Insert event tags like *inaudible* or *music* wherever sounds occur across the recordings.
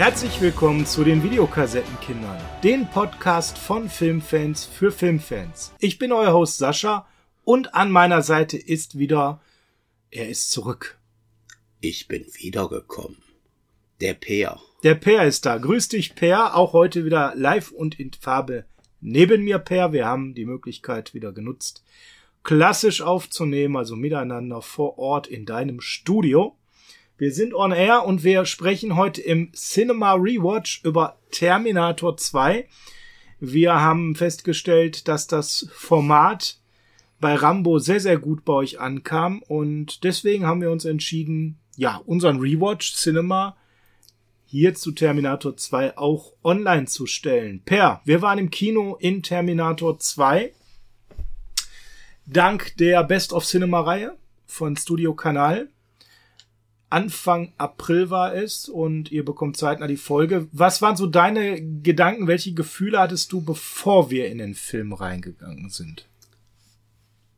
Herzlich willkommen zu den Videokassettenkindern, den Podcast von Filmfans für Filmfans. Ich bin euer Host Sascha und an meiner Seite ist wieder, er ist zurück. Ich bin wiedergekommen. Der Peer. Der Peer ist da. Grüß dich, Peer. Auch heute wieder live und in Farbe neben mir, Peer. Wir haben die Möglichkeit wieder genutzt, klassisch aufzunehmen, also miteinander vor Ort in deinem Studio. Wir sind on air und wir sprechen heute im Cinema Rewatch über Terminator 2. Wir haben festgestellt, dass das Format bei Rambo sehr, sehr gut bei euch ankam und deswegen haben wir uns entschieden, ja, unseren Rewatch Cinema hier zu Terminator 2 auch online zu stellen. Per, wir waren im Kino in Terminator 2. Dank der Best of Cinema Reihe von Studio Kanal. Anfang April war es und ihr bekommt zeitnah die Folge. Was waren so deine Gedanken? Welche Gefühle hattest du, bevor wir in den Film reingegangen sind?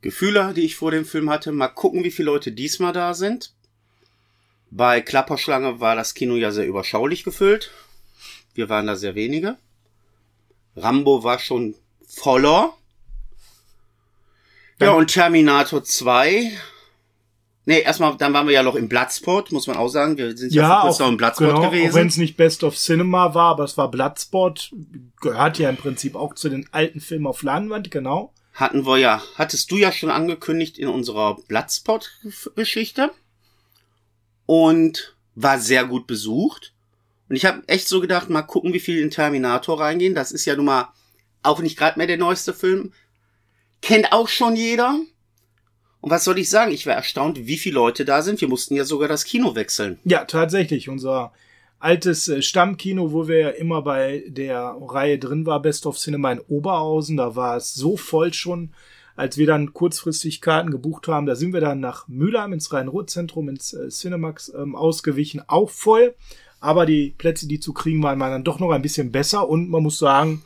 Gefühle, die ich vor dem Film hatte. Mal gucken, wie viele Leute diesmal da sind. Bei Klapperschlange war das Kino ja sehr überschaulich gefüllt. Wir waren da sehr wenige. Rambo war schon voller. Ja, und Terminator 2. Nee, erstmal, dann waren wir ja noch im Bloodsport, muss man auch sagen. Wir sind ja, ja vor kurzem noch im Bloodsport genau, gewesen. Auch wenn es nicht Best of Cinema war, aber es war Bloodsport. Gehört ja im Prinzip auch zu den alten Filmen auf Leinwand, genau. Hatten wir ja, hattest du ja schon angekündigt in unserer Bloodsport-Geschichte und war sehr gut besucht. Und ich habe echt so gedacht, mal gucken, wie viel in Terminator reingehen. Das ist ja nun mal auch nicht gerade mehr der neueste Film. Kennt auch schon jeder. Und was soll ich sagen? Ich war erstaunt, wie viele Leute da sind. Wir mussten ja sogar das Kino wechseln. Ja, tatsächlich. Unser altes äh, Stammkino, wo wir ja immer bei der Reihe drin war, Best of Cinema in Oberhausen, da war es so voll schon, als wir dann kurzfristig Karten gebucht haben, da sind wir dann nach Mülheim ins Rhein-Ruhr-Zentrum, ins äh, Cinemax ähm, ausgewichen, auch voll. Aber die Plätze, die zu kriegen waren, waren dann doch noch ein bisschen besser und man muss sagen,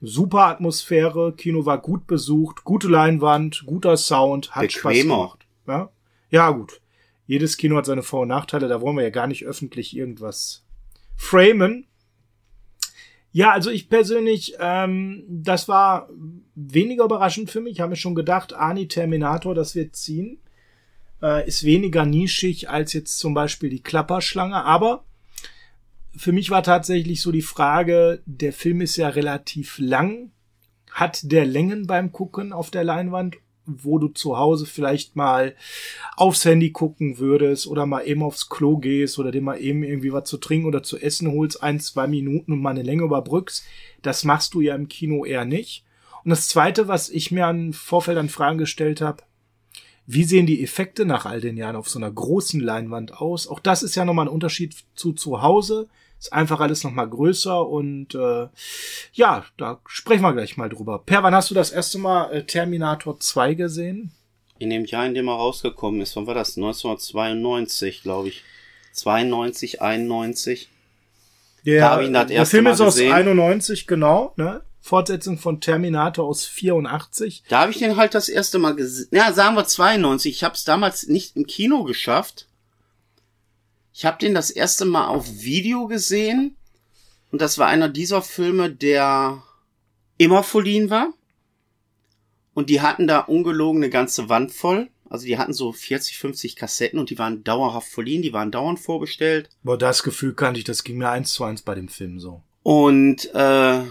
super Atmosphäre, Kino war gut besucht, gute Leinwand, guter Sound, hat Bequemer. Spaß gemacht. Ja? ja, gut. Jedes Kino hat seine Vor- und Nachteile, da wollen wir ja gar nicht öffentlich irgendwas framen. Ja, also ich persönlich, ähm, das war weniger überraschend für mich. Ich habe mir schon gedacht, Ani Terminator, das wird ziehen. Äh, ist weniger nischig als jetzt zum Beispiel die Klapperschlange. Aber für mich war tatsächlich so die Frage, der Film ist ja relativ lang. Hat der Längen beim Gucken auf der Leinwand wo du zu Hause vielleicht mal aufs Handy gucken würdest oder mal eben aufs Klo gehst oder dir mal eben irgendwie was zu trinken oder zu essen holst, ein, zwei Minuten und mal eine Länge überbrückst. Das machst du ja im Kino eher nicht. Und das zweite, was ich mir an Vorfeld an Fragen gestellt habe, wie sehen die Effekte nach all den Jahren auf so einer großen Leinwand aus? Auch das ist ja nochmal ein Unterschied zu zu Hause. Ist einfach alles nochmal größer und äh, ja, da sprechen wir gleich mal drüber. Per, wann hast du das erste Mal äh, Terminator 2 gesehen? In dem Jahr, in dem er rausgekommen ist. Wann war das? 1992, glaube ich. 92, 91. Der, da der Film ist aus 91, genau, ne? Fortsetzung von Terminator aus 84. Da habe ich den halt das erste Mal gesehen. Ja, sagen wir 92. Ich habe es damals nicht im Kino geschafft. Ich habe den das erste Mal auf Video gesehen und das war einer dieser Filme, der immer verliehen war. Und die hatten da ungelogen eine ganze Wand voll. Also die hatten so 40, 50 Kassetten und die waren dauerhaft verliehen, die waren dauernd vorbestellt. Boah, das Gefühl kannte ich, das ging mir eins zu eins bei dem Film so. Und äh,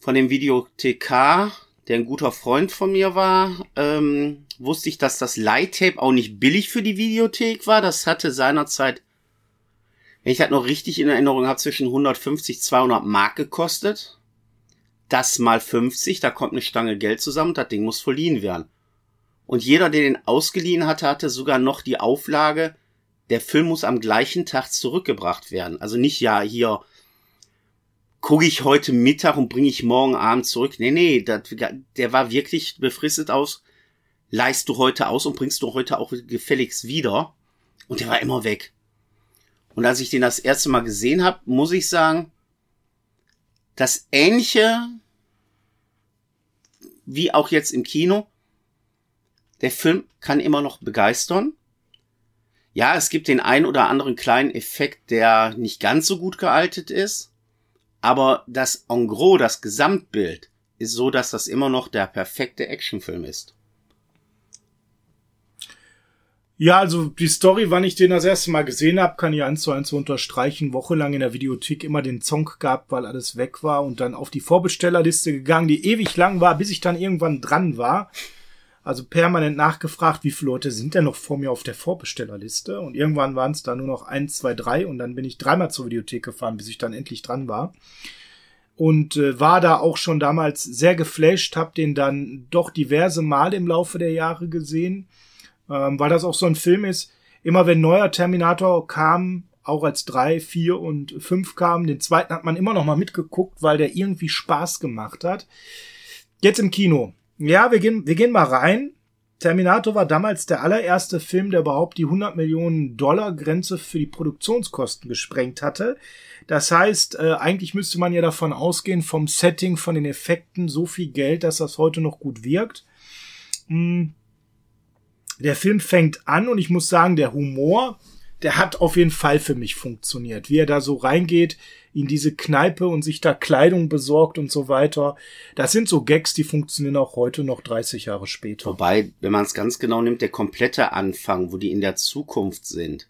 von dem Videothekar, der ein guter Freund von mir war, ähm, wusste ich, dass das Light-Tape auch nicht billig für die Videothek war. Das hatte seinerzeit, wenn ich das noch richtig in Erinnerung habe, zwischen 150, 200 Mark gekostet. Das mal 50, da kommt eine Stange Geld zusammen, das Ding muss verliehen werden. Und jeder, der den ausgeliehen hatte, hatte sogar noch die Auflage, der Film muss am gleichen Tag zurückgebracht werden. Also nicht ja hier gucke ich heute Mittag und bringe ich morgen Abend zurück. Nee, nee, das, der war wirklich befristet aus leist du heute aus und bringst du heute auch gefälligst wieder. Und der war immer weg. Und als ich den das erste Mal gesehen habe, muss ich sagen, das ähnliche wie auch jetzt im Kino, der Film kann immer noch begeistern. Ja, es gibt den ein oder anderen kleinen Effekt, der nicht ganz so gut gealtet ist. Aber das en gros, das Gesamtbild, ist so, dass das immer noch der perfekte Actionfilm ist. Ja, also die Story, wann ich den das erste Mal gesehen habe, kann ich eins zu eins unterstreichen. Wochenlang in der Videothek immer den Song gehabt, weil alles weg war und dann auf die Vorbestellerliste gegangen, die ewig lang war, bis ich dann irgendwann dran war. Also permanent nachgefragt, wie viele Leute sind denn noch vor mir auf der Vorbestellerliste? Und irgendwann waren es da nur noch eins, zwei, drei und dann bin ich dreimal zur Videothek gefahren, bis ich dann endlich dran war. Und äh, war da auch schon damals sehr geflasht, hab den dann doch diverse Male im Laufe der Jahre gesehen ähm, weil das auch so ein Film ist, immer wenn neuer Terminator kam, auch als drei, vier und fünf kamen, den zweiten hat man immer noch mal mitgeguckt, weil der irgendwie Spaß gemacht hat. Jetzt im Kino. Ja, wir gehen, wir gehen mal rein. Terminator war damals der allererste Film, der überhaupt die 100 Millionen Dollar Grenze für die Produktionskosten gesprengt hatte. Das heißt, äh, eigentlich müsste man ja davon ausgehen, vom Setting, von den Effekten, so viel Geld, dass das heute noch gut wirkt. Hm der Film fängt an und ich muss sagen, der Humor, der hat auf jeden Fall für mich funktioniert. Wie er da so reingeht in diese Kneipe und sich da Kleidung besorgt und so weiter. Das sind so Gags, die funktionieren auch heute noch 30 Jahre später. Wobei, wenn man es ganz genau nimmt, der komplette Anfang, wo die in der Zukunft sind,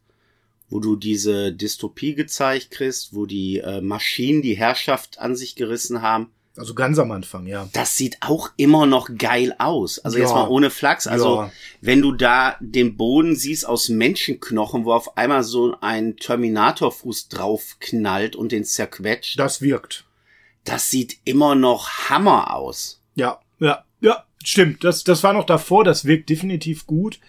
wo du diese Dystopie gezeigt kriegst, wo die äh, Maschinen die Herrschaft an sich gerissen haben, also ganz am Anfang, ja. Das sieht auch immer noch geil aus. Also ja. jetzt mal ohne Flachs. Also ja. wenn du da den Boden siehst aus Menschenknochen, wo auf einmal so ein Terminatorfuß drauf knallt und den zerquetscht. Das wirkt. Das sieht immer noch Hammer aus. Ja, ja, ja, stimmt. Das, das war noch davor. Das wirkt definitiv gut.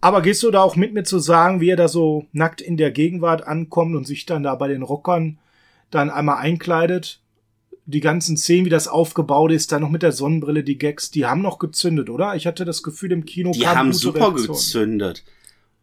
Aber gehst du da auch mit mir zu sagen, wie er da so nackt in der Gegenwart ankommt und sich dann da bei den Rockern dann einmal einkleidet? Die ganzen Szenen, wie das aufgebaut ist, dann noch mit der Sonnenbrille, die Gags, die haben noch gezündet, oder? Ich hatte das Gefühl, im Kino Die haben super Reaktion. gezündet.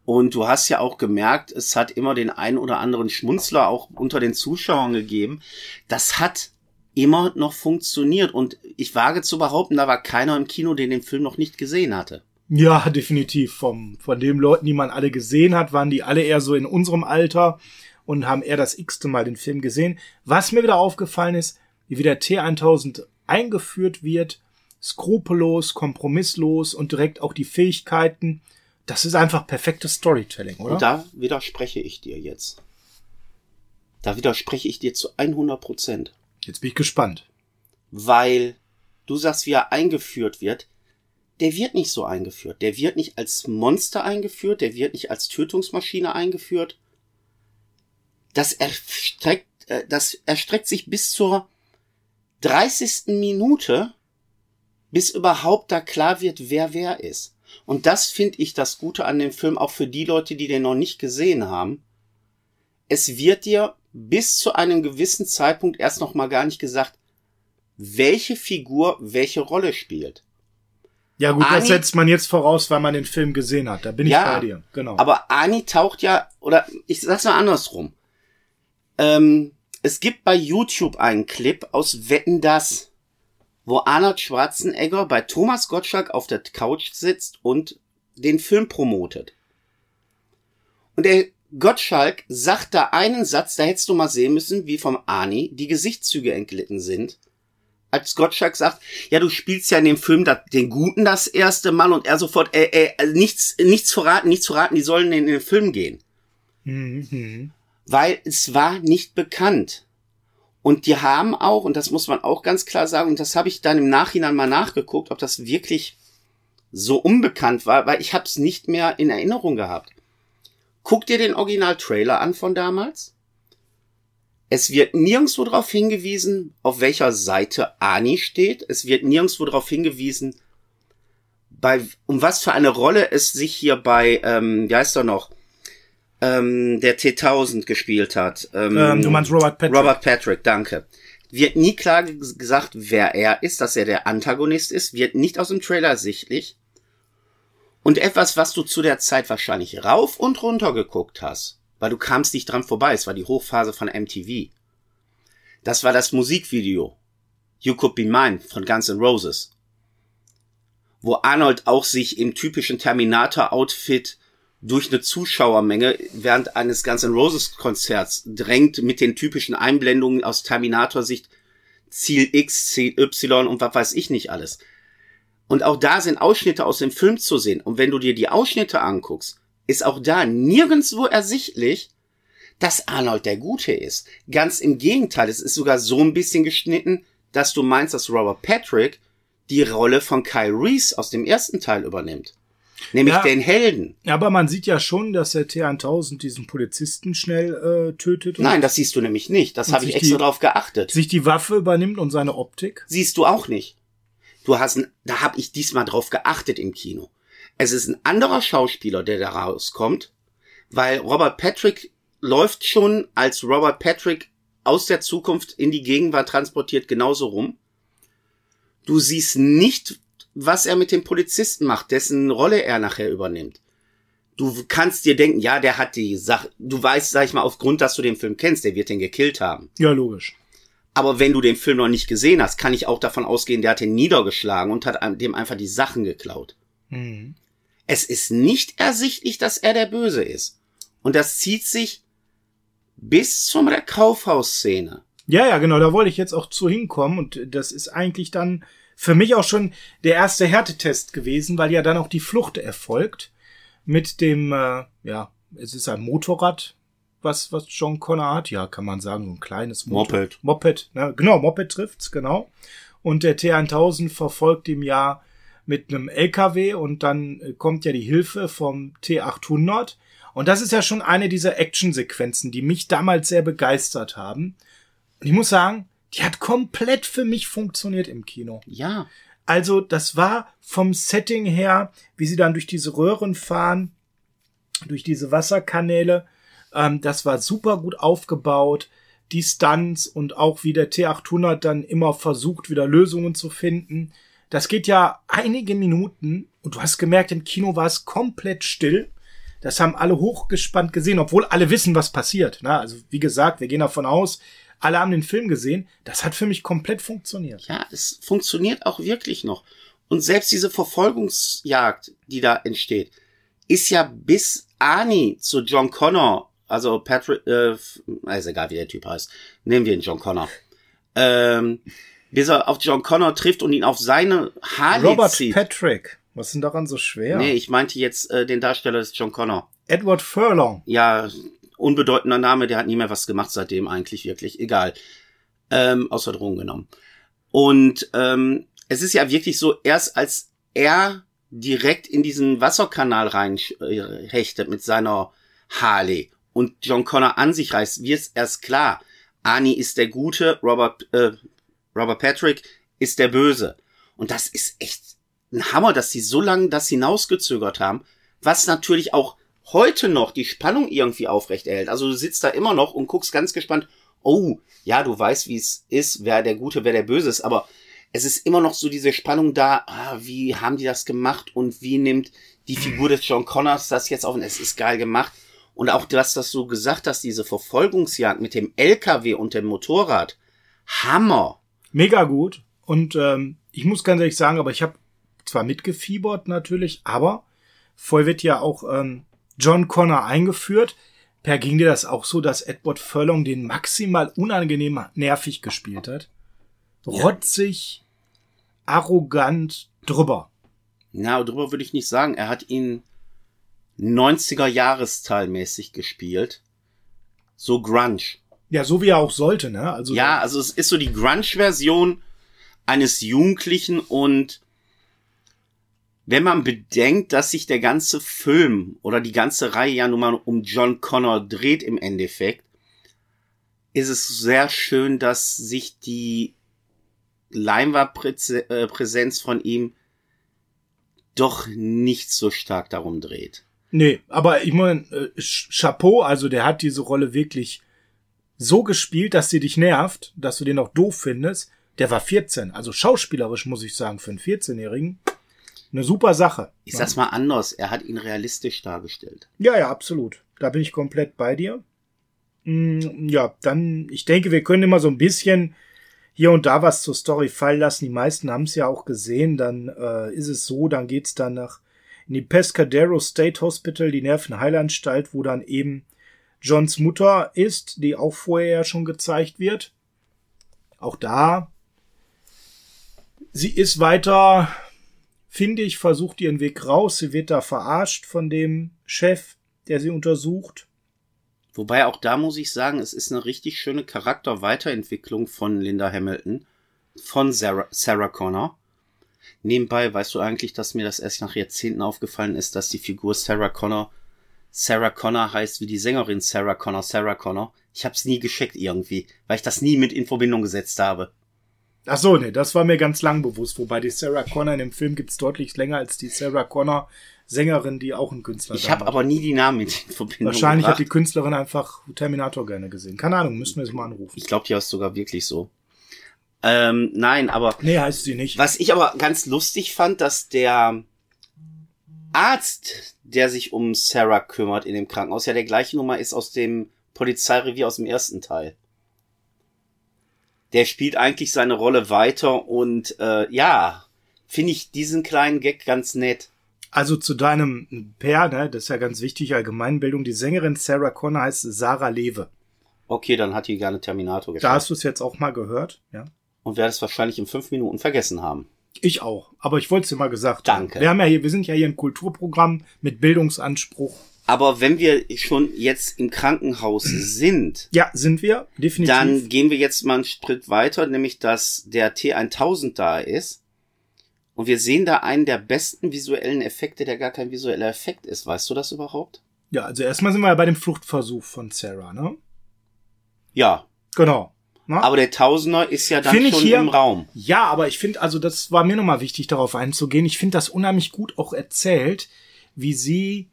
Und du hast ja auch gemerkt, es hat immer den einen oder anderen Schmunzler auch unter den Zuschauern gegeben. Das hat immer noch funktioniert. Und ich wage zu behaupten, da war keiner im Kino, den den Film noch nicht gesehen hatte. Ja, definitiv. Vom, von den Leuten, die man alle gesehen hat, waren die alle eher so in unserem Alter und haben eher das x-te Mal den Film gesehen. Was mir wieder aufgefallen ist, wie der T1000 eingeführt wird, skrupellos, kompromisslos und direkt auch die Fähigkeiten. Das ist einfach perfektes Storytelling, oder? Und da widerspreche ich dir jetzt. Da widerspreche ich dir zu 100 Prozent. Jetzt bin ich gespannt. Weil du sagst, wie er eingeführt wird. Der wird nicht so eingeführt. Der wird nicht als Monster eingeführt. Der wird nicht als Tötungsmaschine eingeführt. Das erstreckt, äh, das erstreckt sich bis zur 30. Minute, bis überhaupt da klar wird, wer wer ist. Und das finde ich das Gute an dem Film, auch für die Leute, die den noch nicht gesehen haben. Es wird dir bis zu einem gewissen Zeitpunkt erst noch mal gar nicht gesagt, welche Figur welche Rolle spielt. Ja gut, Ani, das setzt man jetzt voraus, weil man den Film gesehen hat. Da bin ich ja, bei dir. Genau. Aber Ani taucht ja, oder ich sag's mal andersrum. Ähm, es gibt bei YouTube einen Clip aus Wetten das, wo Arnold Schwarzenegger bei Thomas Gottschalk auf der Couch sitzt und den Film promotet. Und der Gottschalk sagt da einen Satz, da hättest du mal sehen müssen, wie vom Ani die Gesichtszüge entglitten sind. Als Gottschalk sagt, ja, du spielst ja in dem Film den Guten das erste Mal und er sofort, äh, äh, nichts, nichts verraten, nichts verraten, die sollen in den Film gehen. Mhm weil es war nicht bekannt. Und die haben auch, und das muss man auch ganz klar sagen, und das habe ich dann im Nachhinein mal nachgeguckt, ob das wirklich so unbekannt war, weil ich habe es nicht mehr in Erinnerung gehabt. Guck dir den Original-Trailer an von damals. Es wird nirgendwo darauf hingewiesen, auf welcher Seite Ani steht. Es wird nirgendwo darauf hingewiesen, bei, um was für eine Rolle es sich hier bei, ähm, wie heißt er noch, ähm, der T1000 gespielt hat. Ähm, ähm, du meinst Robert Patrick. Robert Patrick, danke. Wird nie klar gesagt, wer er ist, dass er der Antagonist ist, wird nicht aus dem Trailer sichtlich. Und etwas, was du zu der Zeit wahrscheinlich rauf und runter geguckt hast, weil du kamst nicht dran vorbei, es war die Hochphase von MTV. Das war das Musikvideo. You Could Be Mine von Guns N' Roses. Wo Arnold auch sich im typischen Terminator-Outfit durch eine Zuschauermenge während eines Guns N' Roses Konzerts drängt mit den typischen Einblendungen aus Terminator-Sicht Ziel X, Ziel Y und was weiß ich nicht alles. Und auch da sind Ausschnitte aus dem Film zu sehen. Und wenn du dir die Ausschnitte anguckst, ist auch da nirgendswo ersichtlich, dass Arnold der Gute ist. Ganz im Gegenteil, es ist sogar so ein bisschen geschnitten, dass du meinst, dass Robert Patrick die Rolle von Kyle Reese aus dem ersten Teil übernimmt. Nämlich Ja. den Helden. Aber man sieht ja schon, dass der T1000 diesen Polizisten schnell äh, tötet Nein, das siehst du nämlich nicht. Das habe ich extra die- drauf geachtet. sich die Waffe übernimmt und seine Optik. Siehst du auch nicht. Du hast, ein, da habe ich diesmal drauf geachtet im Kino. Es ist ein anderer Schauspieler, der da rauskommt, weil Robert Patrick läuft schon als Robert Patrick aus der Zukunft in die Gegenwart transportiert genauso rum. Du siehst nicht, was er mit dem Polizisten macht, dessen Rolle er nachher übernimmt. Du kannst dir denken, ja, der hat die Sache, du weißt, sag ich mal, aufgrund, dass du den Film kennst, der wird den gekillt haben. Ja, logisch. Aber wenn du den Film noch nicht gesehen hast, kann ich auch davon ausgehen, der hat ihn niedergeschlagen und hat dem einfach die Sachen geklaut. Mhm. Es ist nicht ersichtlich, dass er der Böse ist. Und das zieht sich bis zum Kaufhausszene. Ja, ja, genau, da wollte ich jetzt auch zu hinkommen und das ist eigentlich dann für mich auch schon der erste Härtetest gewesen, weil ja dann auch die Flucht erfolgt mit dem, äh, ja, es ist ein Motorrad, was, was John Connor hat, ja, kann man sagen, so ein kleines Motor Moped. Moped, ne? genau, Moped trifft's, genau. Und der T1000 verfolgt ihm ja mit einem LKW und dann äh, kommt ja die Hilfe vom T800. Und das ist ja schon eine dieser Actionsequenzen, die mich damals sehr begeistert haben. Und ich muss sagen, die hat komplett für mich funktioniert im Kino. Ja. Also das war vom Setting her, wie sie dann durch diese Röhren fahren, durch diese Wasserkanäle, ähm, das war super gut aufgebaut. Die Stunts und auch wie der T800 dann immer versucht, wieder Lösungen zu finden. Das geht ja einige Minuten und du hast gemerkt, im Kino war es komplett still. Das haben alle hochgespannt gesehen, obwohl alle wissen, was passiert. Na, also wie gesagt, wir gehen davon aus, alle haben den Film gesehen. Das hat für mich komplett funktioniert. Ja, es funktioniert auch wirklich noch. Und selbst diese Verfolgungsjagd, die da entsteht, ist ja bis Arnie zu John Connor, also Patrick, äh, ist egal, wie der Typ heißt, nehmen wir ihn John Connor, ähm, bis er auf John Connor trifft und ihn auf seine Harley Robert zieht. Patrick. Was ist denn daran so schwer? Nee, ich meinte jetzt äh, den Darsteller des John Connor. Edward Furlong. Ja, unbedeutender Name, der hat nie mehr was gemacht seitdem eigentlich wirklich. Egal. Ähm, außer Drogen genommen. Und ähm, es ist ja wirklich so, erst als er direkt in diesen Wasserkanal rein äh, mit seiner Harley und John Connor an sich reißt, wird es erst klar. Arnie ist der Gute, Robert, äh, Robert Patrick ist der Böse. Und das ist echt ein Hammer, dass sie so lange das hinausgezögert haben, was natürlich auch heute noch die Spannung irgendwie aufrecht erhält. Also du sitzt da immer noch und guckst ganz gespannt, oh, ja, du weißt, wie es ist, wer der Gute, wer der Böse ist, aber es ist immer noch so diese Spannung da, ah, wie haben die das gemacht und wie nimmt die Figur des John Connors das jetzt auf und es ist geil gemacht. Und auch das, dass du gesagt hast, diese Verfolgungsjagd mit dem LKW und dem Motorrad, Hammer. Mega gut. Und ähm, ich muss ganz ehrlich sagen, aber ich habe zwar mitgefiebert natürlich, aber voll wird ja auch ähm, John Connor eingeführt. Per ging dir das auch so, dass Edward Furlong den maximal unangenehm nervig gespielt hat? Rotzig, arrogant, drüber. Na, drüber würde ich nicht sagen. Er hat ihn 90er Jahresteilmäßig gespielt. So Grunge. Ja, so wie er auch sollte, ne? Also Ja, also es ist so die Grunge-Version eines Jugendlichen und wenn man bedenkt, dass sich der ganze Film oder die ganze Reihe ja nun mal um John Connor dreht im Endeffekt, ist es sehr schön, dass sich die Leinwandpräsenz von ihm doch nicht so stark darum dreht. Nee, aber ich meine, äh, Chapeau, also der hat diese Rolle wirklich so gespielt, dass sie dich nervt, dass du den auch doof findest. Der war 14, also schauspielerisch muss ich sagen, für einen 14-Jährigen eine super Sache. Ich sag's mal anders, er hat ihn realistisch dargestellt. Ja, ja, absolut. Da bin ich komplett bei dir. Mm, Ja, dann, ich denke, wir können immer so ein bisschen hier und da was zur Story fallen lassen. Die meisten haben es ja auch gesehen. Dann äh, ist es so, dann geht's dann nach in die Pescadero State Hospital, die Nervenheilanstalt, wo dann eben Johns Mutter ist, die auch vorher ja schon gezeigt wird. Auch da. Sie ist weiter, finde ich, versucht ihren Weg raus. Sie wird da verarscht von dem Chef, der sie untersucht. Wobei auch da muss ich sagen, es ist eine richtig schöne Charakterweiterentwicklung von Linda Hamilton, von Sarah, Sarah Connor. Nebenbei weißt du eigentlich, dass mir das erst nach Jahrzehnten aufgefallen ist, dass die Figur Sarah Connor Sarah Connor heißt wie die Sängerin Sarah Connor Sarah Connor. Ich hab's nie gescheckt irgendwie, weil ich das nie mit in Verbindung gesetzt habe. Ach so, nee, das war mir ganz lang bewusst, wobei die Sarah Connor in dem Film gibt's deutlich länger als die Sarah Connor Sängerin, die auch ein Künstler ist. Ich habe aber nie die Namen mit in Verbindung Wahrscheinlich gebracht. hat die Künstlerin einfach Terminator gerne gesehen. Keine Ahnung, müssen wir sie mal anrufen. Ich glaube, die heißt sogar wirklich so. Ähm, nein, aber Nee, heißt sie nicht. was ich aber ganz lustig fand, dass der Arzt, der sich um Sarah kümmert in dem Krankenhaus, ja der gleiche Nummer ist aus dem Polizeirevier aus dem ersten Teil. Der spielt eigentlich seine Rolle weiter und äh, ja, finde ich diesen kleinen Gag ganz nett. Also zu deinem Pair, ne, das ist ja ganz wichtig, Allgemeinbildung. Die Sängerin Sarah Connor heißt Sarah Lewe. Okay, dann hat die gerne Terminator Da geschaut. hast du es jetzt auch mal gehört, ja. Und werde es wahrscheinlich in fünf Minuten vergessen haben. Ich auch. Aber ich wollte es dir mal gesagt Danke. haben. Wir haben ja hier, wir sind ja hier ein Kulturprogramm mit Bildungsanspruch. Aber wenn wir schon jetzt im Krankenhaus sind, Ja, sind wir, definitiv. Dann gehen wir jetzt mal einen Schritt weiter, nämlich dass der T1000 da ist. Und wir sehen da einen der besten visuellen Effekte, der gar kein visueller Effekt ist. Weißt du das überhaupt? ja, also erstmal sind wir ja bei dem Fluchtversuch von Sarah, ne? Ja. Genau. Ne? Aber der Tausender ist ja dann Find schon hier- im Raum. Ja, aber ich finde, also das war mir nochmal wichtig, darauf einzugehen. Ich finde das unheimlich gut auch erzählt, wie sie,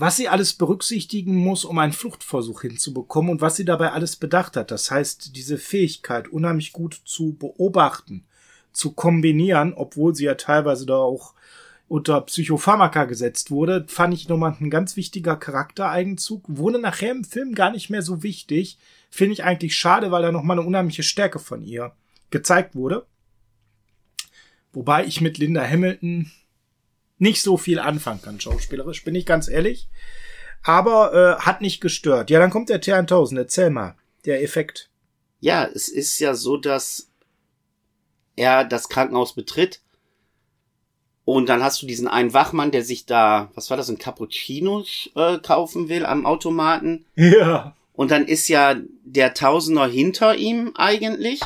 was sie alles berücksichtigen muss, um einen Fluchtversuch hinzubekommen und was sie dabei alles bedacht hat. Das heißt, diese Fähigkeit, unheimlich gut zu beobachten, zu kombinieren, obwohl sie ja teilweise da auch unter Psychopharmaka gesetzt wurde, fand ich nochmal ein ganz wichtiger Charaktereigenzug. Wurde nachher im Film gar nicht mehr so wichtig. Finde ich eigentlich schade, weil da nochmal eine unheimliche Stärke von ihr gezeigt wurde. Wobei ich mit Linda Hamilton nicht so viel anfangen kann, schauspielerisch, bin ich ganz ehrlich. Aber äh, hat nicht gestört. Ja, dann kommt der T1000, erzähl mal. Der Effekt. Ja, es ist ja so, dass er das Krankenhaus betritt. Und dann hast du diesen einen Wachmann, der sich da, was war das, ein Cappuccino äh, kaufen will am Automaten. Ja. Und dann ist ja der Tausender hinter ihm eigentlich.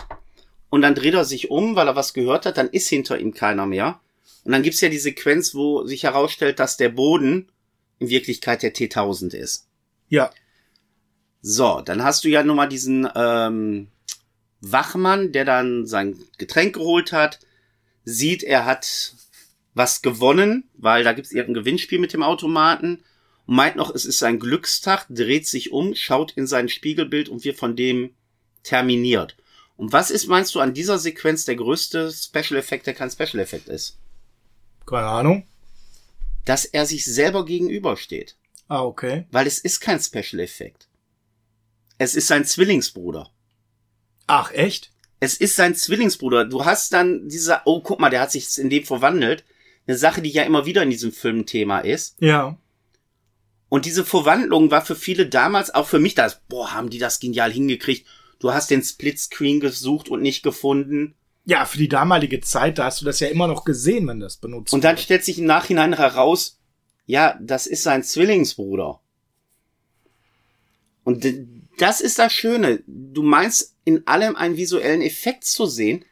Und dann dreht er sich um, weil er was gehört hat. Dann ist hinter ihm keiner mehr. Und dann gibt's ja die Sequenz, wo sich herausstellt, dass der Boden in Wirklichkeit der T1000 ist. Ja. So, dann hast du ja nun mal diesen ähm, Wachmann, der dann sein Getränk geholt hat, sieht, er hat was gewonnen, weil da gibt's irgendein Gewinnspiel mit dem Automaten und meint noch, es ist sein Glückstag, dreht sich um, schaut in sein Spiegelbild und wird von dem terminiert. Und was ist, meinst du, an dieser Sequenz der größte Special Effekt, der kein Special Effekt ist? Keine Ahnung. Dass er sich selber gegenübersteht. Ah, okay. Weil es ist kein Special Effekt. Es ist sein Zwillingsbruder. Ach, echt? Es ist sein Zwillingsbruder. Du hast dann diese, oh, guck mal, der hat sich in dem verwandelt. Eine Sache, die ja immer wieder in diesem Film Thema ist. Ja. Und diese Verwandlung war für viele damals, auch für mich das, boah, haben die das genial hingekriegt. Du hast den Splitscreen gesucht und nicht gefunden. Ja, für die damalige Zeit, da hast du das ja immer noch gesehen, wenn das benutzt Und dann wurde. stellt sich im Nachhinein heraus, ja, das ist sein Zwillingsbruder. Und das ist das Schöne. Du meinst in allem einen visuellen Effekt zu sehen.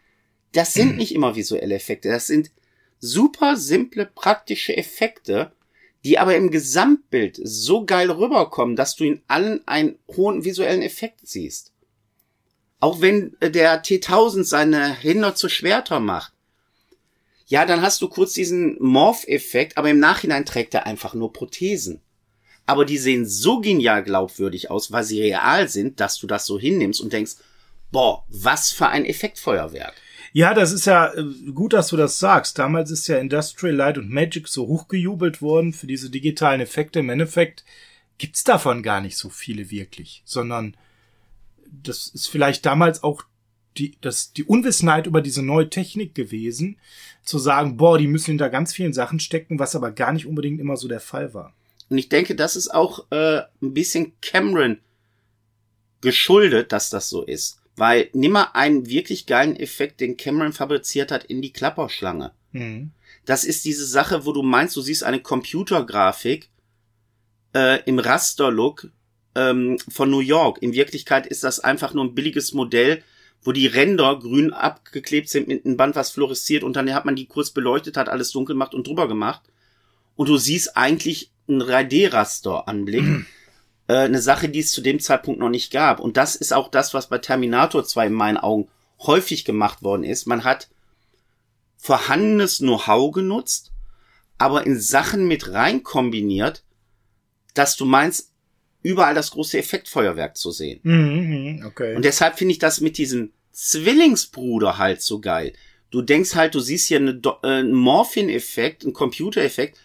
Das sind *clears throat* nicht immer visuelle Effekte. Das sind super simple, praktische Effekte, die aber im Gesamtbild so geil rüberkommen, dass du in allen einen hohen visuellen Effekt siehst. Auch wenn äh, der T1000 seine Hinder zu Schwerter macht. Ja, dann hast du kurz diesen Morph-Effekt, aber im Nachhinein trägt er einfach nur Prothesen. Aber die sehen so genial glaubwürdig aus, weil sie real sind, dass du das so hinnimmst und denkst, boah, was für ein Effektfeuerwerk. Ja, das ist ja äh, gut, dass du das sagst. Damals ist ja Industrial Light und Magic so hochgejubelt worden für diese digitalen Effekte. Im Endeffekt gibt's davon gar nicht so viele wirklich, sondern das ist vielleicht damals auch die, das, die Unwissenheit über diese neue Technik gewesen, zu sagen, boah, die müssen hinter ganz vielen Sachen stecken, was aber gar nicht unbedingt immer so der Fall war. Und ich denke, das ist auch äh, ein bisschen Cameron geschuldet, dass das so ist. Weil nimm mal einen wirklich geilen Effekt, den Cameron fabriziert hat, in die Klapperschlange. Mhm. Das ist diese Sache, wo du meinst, du siehst eine Computergrafik äh, im Rasterlook ähm, von New York. In Wirklichkeit ist das einfach nur ein billiges Modell, wo die Ränder grün abgeklebt sind mit einem Band, was fluoresziert und dann hat man die kurz beleuchtet, hat alles dunkel gemacht und drüber gemacht. Und du siehst eigentlich einen 3D-Raster-Anblick. Mhm. Äh, eine Sache, die es zu dem Zeitpunkt noch nicht gab. Und das ist auch das, was bei Terminator 2 in meinen Augen häufig gemacht worden ist. Man hat vorhandenes Know-how genutzt, aber in Sachen mit rein kombiniert, dass du meinst, überall das große Effektfeuerwerk zu sehen. Mhm, mhm, okay. Und deshalb finde ich das mit diesem Zwillingsbruder halt so geil. Du denkst halt, du siehst hier eine, äh, einen Morphin-Effekt, einen Computer-Effekt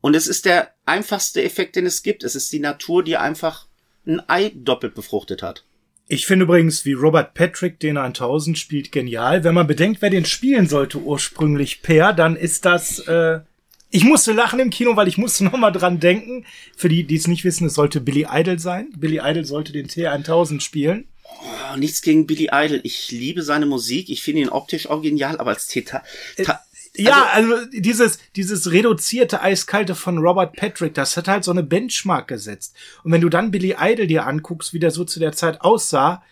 und es ist der einfachste Effekt, den es gibt. Es ist die Natur, die einfach ein Ei doppelt befruchtet hat. Ich finde übrigens, wie Robert Patrick den 1000 spielt, genial. Wenn man bedenkt, wer den spielen sollte ursprünglich Per, dann ist das. Äh, ich musste lachen im Kino, weil ich musste *laughs* noch mal dran denken. Für die, die es nicht wissen, es sollte Billy Idol sein. Billy Idol sollte den T1000 spielen. Oh, nichts gegen Billy Idol. Ich liebe seine Musik. Ich finde ihn optisch auch genial, aber als T. Äh, ja, also, also dieses, dieses reduzierte Eiskalte von Robert Patrick, das hat halt so eine Benchmark gesetzt. Und wenn du dann Billy Idol dir anguckst, wie der so zu der Zeit aussah,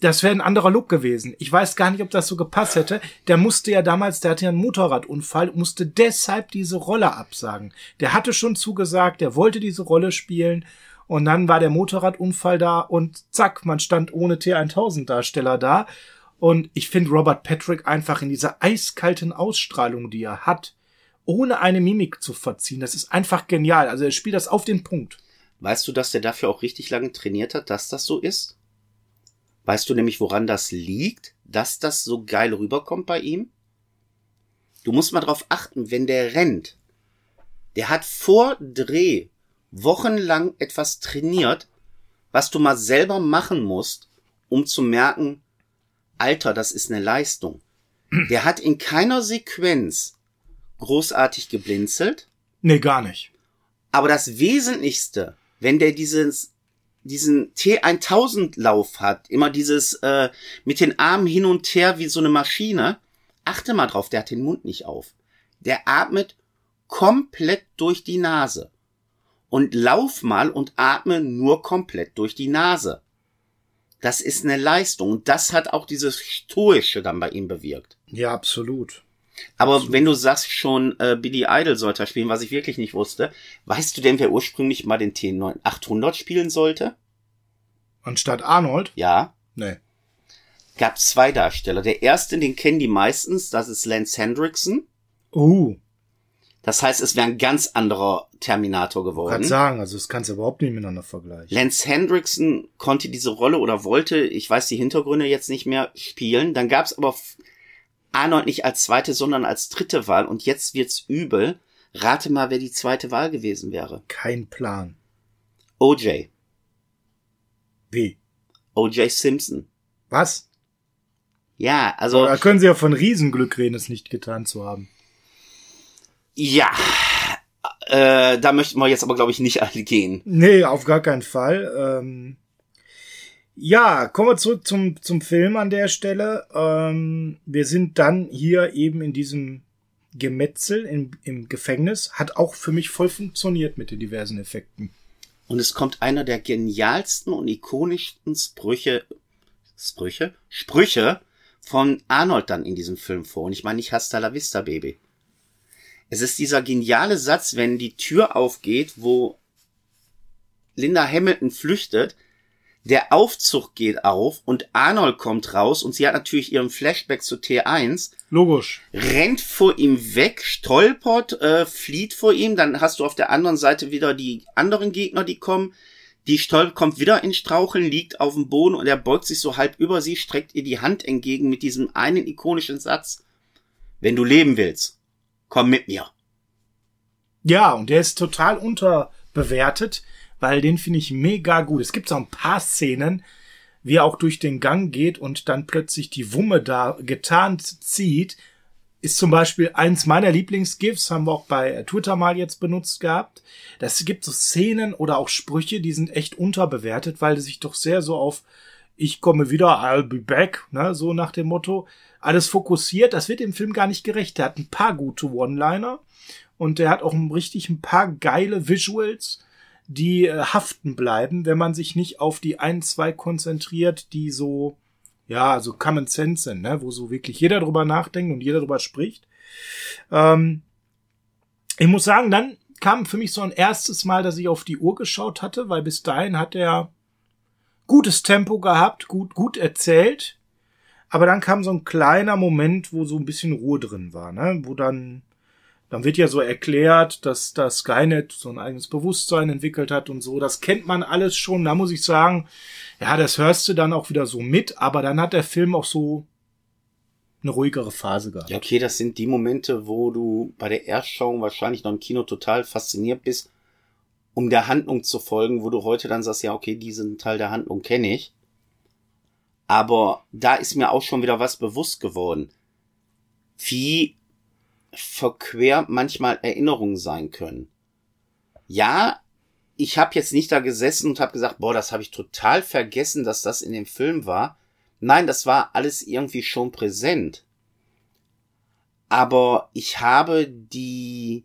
das wäre ein anderer Look gewesen. Ich weiß gar nicht, ob das so gepasst hätte. Der musste ja damals, der hatte ja einen Motorradunfall, musste deshalb diese Rolle absagen. Der hatte schon zugesagt, der wollte diese Rolle spielen. Und dann war der Motorradunfall da und zack, man stand ohne T1000 Darsteller da. Und ich finde Robert Patrick einfach in dieser eiskalten Ausstrahlung, die er hat, ohne eine Mimik zu verziehen, das ist einfach genial. Also er spielt das auf den Punkt. Weißt du, dass der dafür auch richtig lange trainiert hat, dass das so ist? Weißt du nämlich, woran das liegt, dass das so geil rüberkommt bei ihm? Du musst mal drauf achten, wenn der rennt. Der hat vor Dreh wochenlang etwas trainiert, was du mal selber machen musst, um zu merken, Alter, das ist eine Leistung. Der hat in keiner Sequenz großartig geblinzelt. Nee, gar nicht. Aber das Wesentlichste, wenn der dieses, diesen T1000-Lauf hat, immer dieses äh, mit den Armen hin und her wie so eine Maschine, achte mal drauf, der hat den Mund nicht auf. Der atmet komplett durch die Nase. Und lauf mal und atme nur komplett durch die Nase. Das ist eine Leistung. Und das hat auch dieses Stoische dann bei ihm bewirkt. Ja, absolut. Aber absolut. wenn du sagst schon, äh, Billy Idol sollte er spielen, was ich wirklich nicht wusste, weißt du denn, wer ursprünglich mal den T800 spielen sollte? Anstatt Arnold? Ja. Nee. Gab zwei Darsteller. Der erste, den kennen die meistens, das ist Lance Hendrickson. Uh. Das heißt, es wäre ein ganz anderer Terminator geworden. Kann sagen, also das kannst du überhaupt nicht miteinander vergleichen. Lance Hendrickson konnte diese Rolle oder wollte, ich weiß die Hintergründe jetzt nicht mehr, spielen. Dann gab es aber Arnold nicht als zweite, sondern als dritte Wahl und jetzt wird's übel. Rate mal, wer die zweite Wahl gewesen wäre. Kein Plan. OJ. Wie? OJ Simpson. Was? Ja, also. Da können sie ja von Riesenglück reden, es nicht getan zu haben. Ja, äh, da möchten wir jetzt aber, glaube ich, nicht alle gehen. Nee, auf gar keinen Fall. Ähm, ja, kommen wir zurück zum, zum Film an der Stelle. Ähm, wir sind dann hier eben in diesem Gemetzel im, im Gefängnis. Hat auch für mich voll funktioniert mit den diversen Effekten. Und es kommt einer der genialsten und ikonischsten Sprüche, Sprüche, Sprüche von Arnold dann in diesem Film vor. Und ich meine nicht Hasta la Vista, Baby. Es ist dieser geniale Satz, wenn die Tür aufgeht, wo Linda Hamilton flüchtet, der Aufzug geht auf und Arnold kommt raus und sie hat natürlich ihren Flashback zu T1. Logisch. Rennt vor ihm weg, stolpert, äh, flieht vor ihm, dann hast du auf der anderen Seite wieder die anderen Gegner, die kommen. Die Stolp kommt wieder in Straucheln, liegt auf dem Boden und er beugt sich so halb über sie, streckt ihr die Hand entgegen mit diesem einen ikonischen Satz. Wenn du leben willst, komm mit mir. Ja, und der ist total unterbewertet, weil den finde ich mega gut. Es gibt so ein paar Szenen, wie er auch durch den Gang geht und dann plötzlich die Wumme da getarnt zieht, ist zum Beispiel eins meiner Lieblingsgifs, haben wir auch bei Twitter mal jetzt benutzt gehabt. Das gibt so Szenen oder auch Sprüche, die sind echt unterbewertet, weil die sich doch sehr so auf ich komme wieder, I'll be back, ne, so nach dem Motto, alles fokussiert. Das wird dem Film gar nicht gerecht. Der hat ein paar gute One-Liner und der hat auch richtig ein paar geile Visuals, die äh, haften bleiben, wenn man sich nicht auf die ein, zwei konzentriert, die so ja, so Common Sense sind, ne? wo so wirklich jeder drüber nachdenkt und jeder drüber spricht. Ähm, ich muss sagen, dann kam für mich so ein erstes Mal, dass ich auf die Uhr geschaut hatte, weil bis dahin hat er gutes Tempo gehabt, gut, gut erzählt. Aber dann kam so ein kleiner Moment, wo so ein bisschen Ruhe drin war, ne? wo dann dann wird ja so erklärt, dass das Skynet so ein eigenes Bewusstsein entwickelt hat und so. Das kennt man alles schon. Da muss ich sagen, ja, das hörst du dann auch wieder so mit, aber dann hat der Film auch so eine ruhigere Phase gehabt. Ja, okay, das sind die Momente, wo du bei der Erstschauung wahrscheinlich noch im Kino total fasziniert bist, um der Handlung zu folgen, wo du heute dann sagst, ja, okay, diesen Teil der Handlung kenne ich. Aber da ist mir auch schon wieder was bewusst geworden. Wie verquer manchmal Erinnerungen sein können. Ja, ich habe jetzt nicht da gesessen und habe gesagt, boah, das habe ich total vergessen, dass das in dem Film war. Nein, das war alles irgendwie schon präsent. Aber ich habe die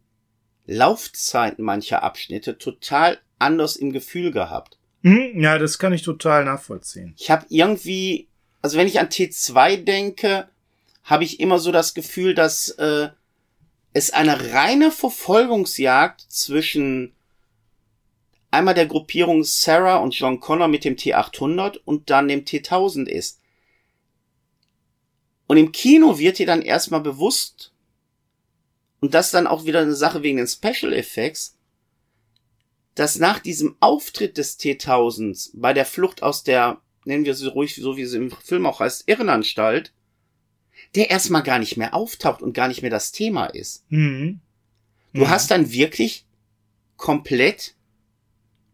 Laufzeiten mancher Abschnitte total anders im Gefühl gehabt. Mhm, ja, das kann ich total nachvollziehen. Ich habe irgendwie, also wenn ich an T2 denke, habe ich immer so das Gefühl, dass äh, es eine reine Verfolgungsjagd zwischen einmal der Gruppierung Sarah und John Connor mit dem T800 und dann dem T1000 ist. Und im Kino wird dir dann erstmal bewusst, und das dann auch wieder eine Sache wegen den Special Effects, dass nach diesem Auftritt des T1000s bei der Flucht aus der, nennen wir sie ruhig, so wie sie im Film auch heißt, Irrenanstalt, der erstmal gar nicht mehr auftaucht und gar nicht mehr das Thema ist. Mhm. Du mhm. hast dann wirklich komplett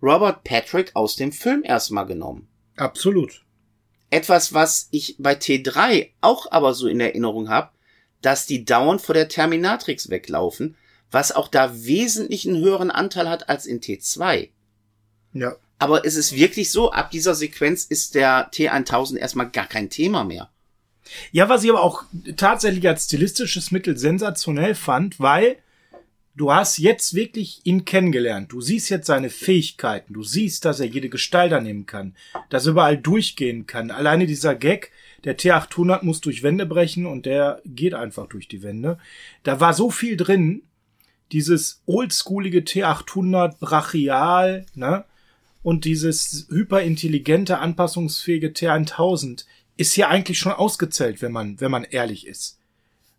Robert Patrick aus dem Film erstmal genommen. Absolut. Etwas, was ich bei T3 auch aber so in Erinnerung habe, dass die dauernd vor der Terminatrix weglaufen, was auch da wesentlich einen höheren Anteil hat als in T2. Ja. Aber es ist wirklich so, ab dieser Sequenz ist der T1000 erstmal gar kein Thema mehr. Ja, was ich aber auch tatsächlich als stilistisches Mittel sensationell fand, weil du hast jetzt wirklich ihn kennengelernt. Du siehst jetzt seine Fähigkeiten. Du siehst, dass er jede Gestalt annehmen kann, dass er überall durchgehen kann. Alleine dieser Gag, der T800 muss durch Wände brechen und der geht einfach durch die Wände. Da war so viel drin. Dieses oldschoolige T800 brachial, ne? Und dieses hyperintelligente, anpassungsfähige T1000 ist hier eigentlich schon ausgezählt, wenn man, wenn man ehrlich ist.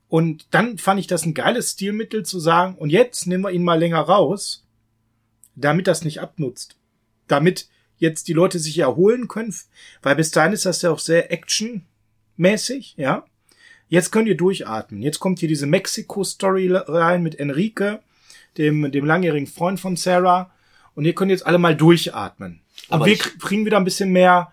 Und dann fand ich das ein geiles Stilmittel zu sagen, und jetzt nehmen wir ihn mal länger raus, damit das nicht abnutzt. Damit jetzt die Leute sich erholen können, weil bis dahin ist das ja auch sehr actionmäßig, ja. Jetzt könnt ihr durchatmen. Jetzt kommt hier diese Mexiko-Story rein mit Enrique, dem, dem langjährigen Freund von Sarah. Und ihr könnt jetzt alle mal durchatmen. Und Aber wir kriegen wieder ein bisschen mehr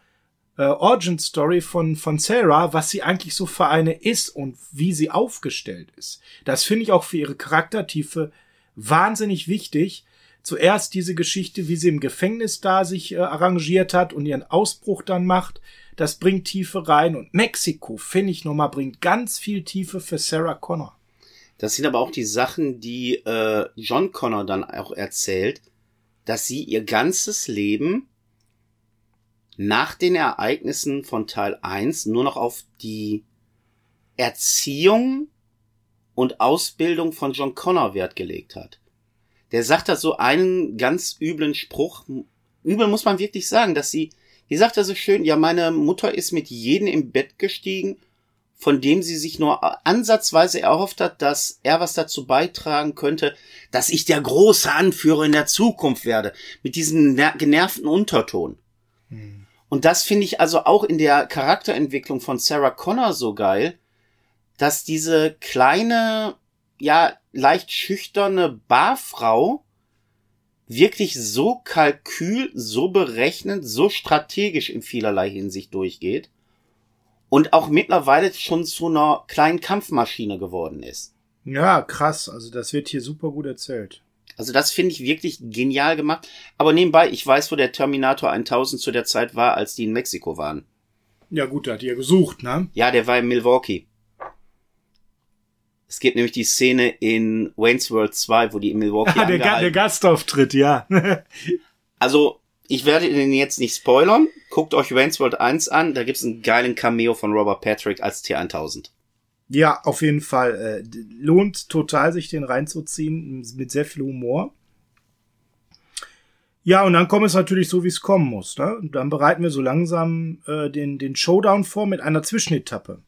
äh, Origin Story von, von Sarah, was sie eigentlich so für eine ist und wie sie aufgestellt ist. Das finde ich auch für ihre Charaktertiefe wahnsinnig wichtig. Zuerst diese Geschichte, wie sie im Gefängnis da sich äh, arrangiert hat und ihren Ausbruch dann macht. Das bringt Tiefe rein. Und Mexiko, finde ich nochmal, bringt ganz viel Tiefe für Sarah Connor. Das sind aber auch die Sachen, die äh, John Connor dann auch erzählt, dass sie ihr ganzes Leben nach den Ereignissen von Teil 1 nur noch auf die Erziehung und Ausbildung von John Connor Wert gelegt hat. Der sagt da so einen ganz üblen Spruch. Übel muss man wirklich sagen, dass sie, die sagt da so schön, ja, meine Mutter ist mit jedem im Bett gestiegen, von dem sie sich nur ansatzweise erhofft hat, dass er was dazu beitragen könnte, dass ich der große Anführer in der Zukunft werde. Mit diesem genervten Unterton. Hm. Und das finde ich also auch in der Charakterentwicklung von Sarah Connor so geil, dass diese kleine, ja, leicht schüchterne Barfrau wirklich so kalkül, so berechnend, so strategisch in vielerlei Hinsicht durchgeht und auch mittlerweile schon zu einer kleinen Kampfmaschine geworden ist. Ja, krass. Also das wird hier super gut erzählt. Also das finde ich wirklich genial gemacht. Aber nebenbei, ich weiß, wo der Terminator 1000 zu der Zeit war, als die in Mexiko waren. Ja gut, da hat die ja gesucht, ne? Ja, der war in Milwaukee. Es gibt nämlich die Szene in Wayne's World 2, wo die in Milwaukee Ah, *laughs* der, Ga der Gastauftritt, ja. *laughs* Also, ich werde den jetzt nicht spoilern. Guckt euch Wayne's World 1 an. Da gibt's einen geilen Cameo von Robert Patrick als T1000. Ja, auf jeden Fall. Äh, lohnt total, sich den reinzuziehen, mit sehr viel Humor. Ja, und dann kommt es natürlich so, wie es kommen muss. Ne? Und dann bereiten wir so langsam äh, den, den Showdown vor mit einer Zwischenetappe.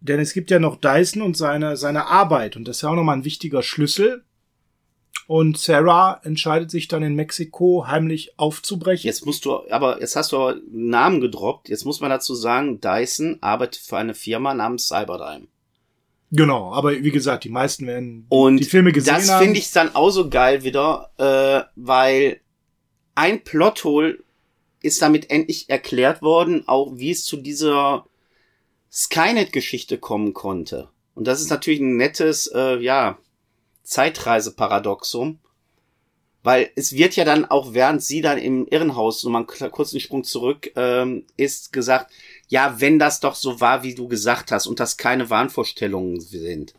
Denn es gibt ja noch Dyson und seine, seine Arbeit. Und das ist ja auch nochmal ein wichtiger Schlüssel. Und Sarah entscheidet sich dann in Mexiko heimlich aufzubrechen. Jetzt musst du, aber jetzt hast du aber einen Namen gedroppt. Jetzt muss man dazu sagen, Dyson arbeitet für eine Firma namens Cyberdyne. Genau, aber wie gesagt, die meisten werden Und die Filme gesehen das haben. finde ich dann auch so geil wieder, äh, weil ein Plothole ist damit endlich erklärt worden, auch wie es zu dieser Skynet-Geschichte kommen konnte. Und das ist natürlich ein nettes, äh, ja, Zeitreiseparadoxum. Weil es wird ja dann auch, während sie dann im Irrenhaus, so mal einen kurzen Sprung zurück, ähm, ist gesagt, ja, wenn das doch so war, wie du gesagt hast, und das keine Wahnvorstellungen sind,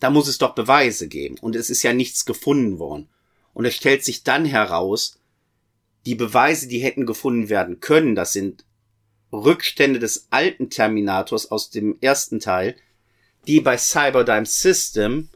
da muss es doch Beweise geben. Und es ist ja nichts gefunden worden. Und es stellt sich dann heraus, die Beweise, die hätten gefunden werden können, das sind Rückstände des alten Terminators aus dem ersten Teil, die bei Cyberdyne System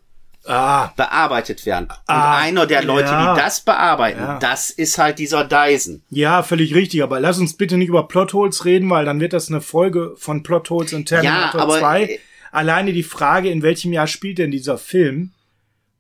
ah, bearbeitet werden. Und Ah, einer der Leute, ja. die das bearbeiten, Ja. das ist halt dieser Dyson. ja, völlig richtig, aber lass uns bitte nicht über Plotholes reden, weil dann wird das eine Folge von Plotholes in Terminator Ja, aber, 2. äh, Alleine die Frage, in welchem Jahr spielt denn dieser Film,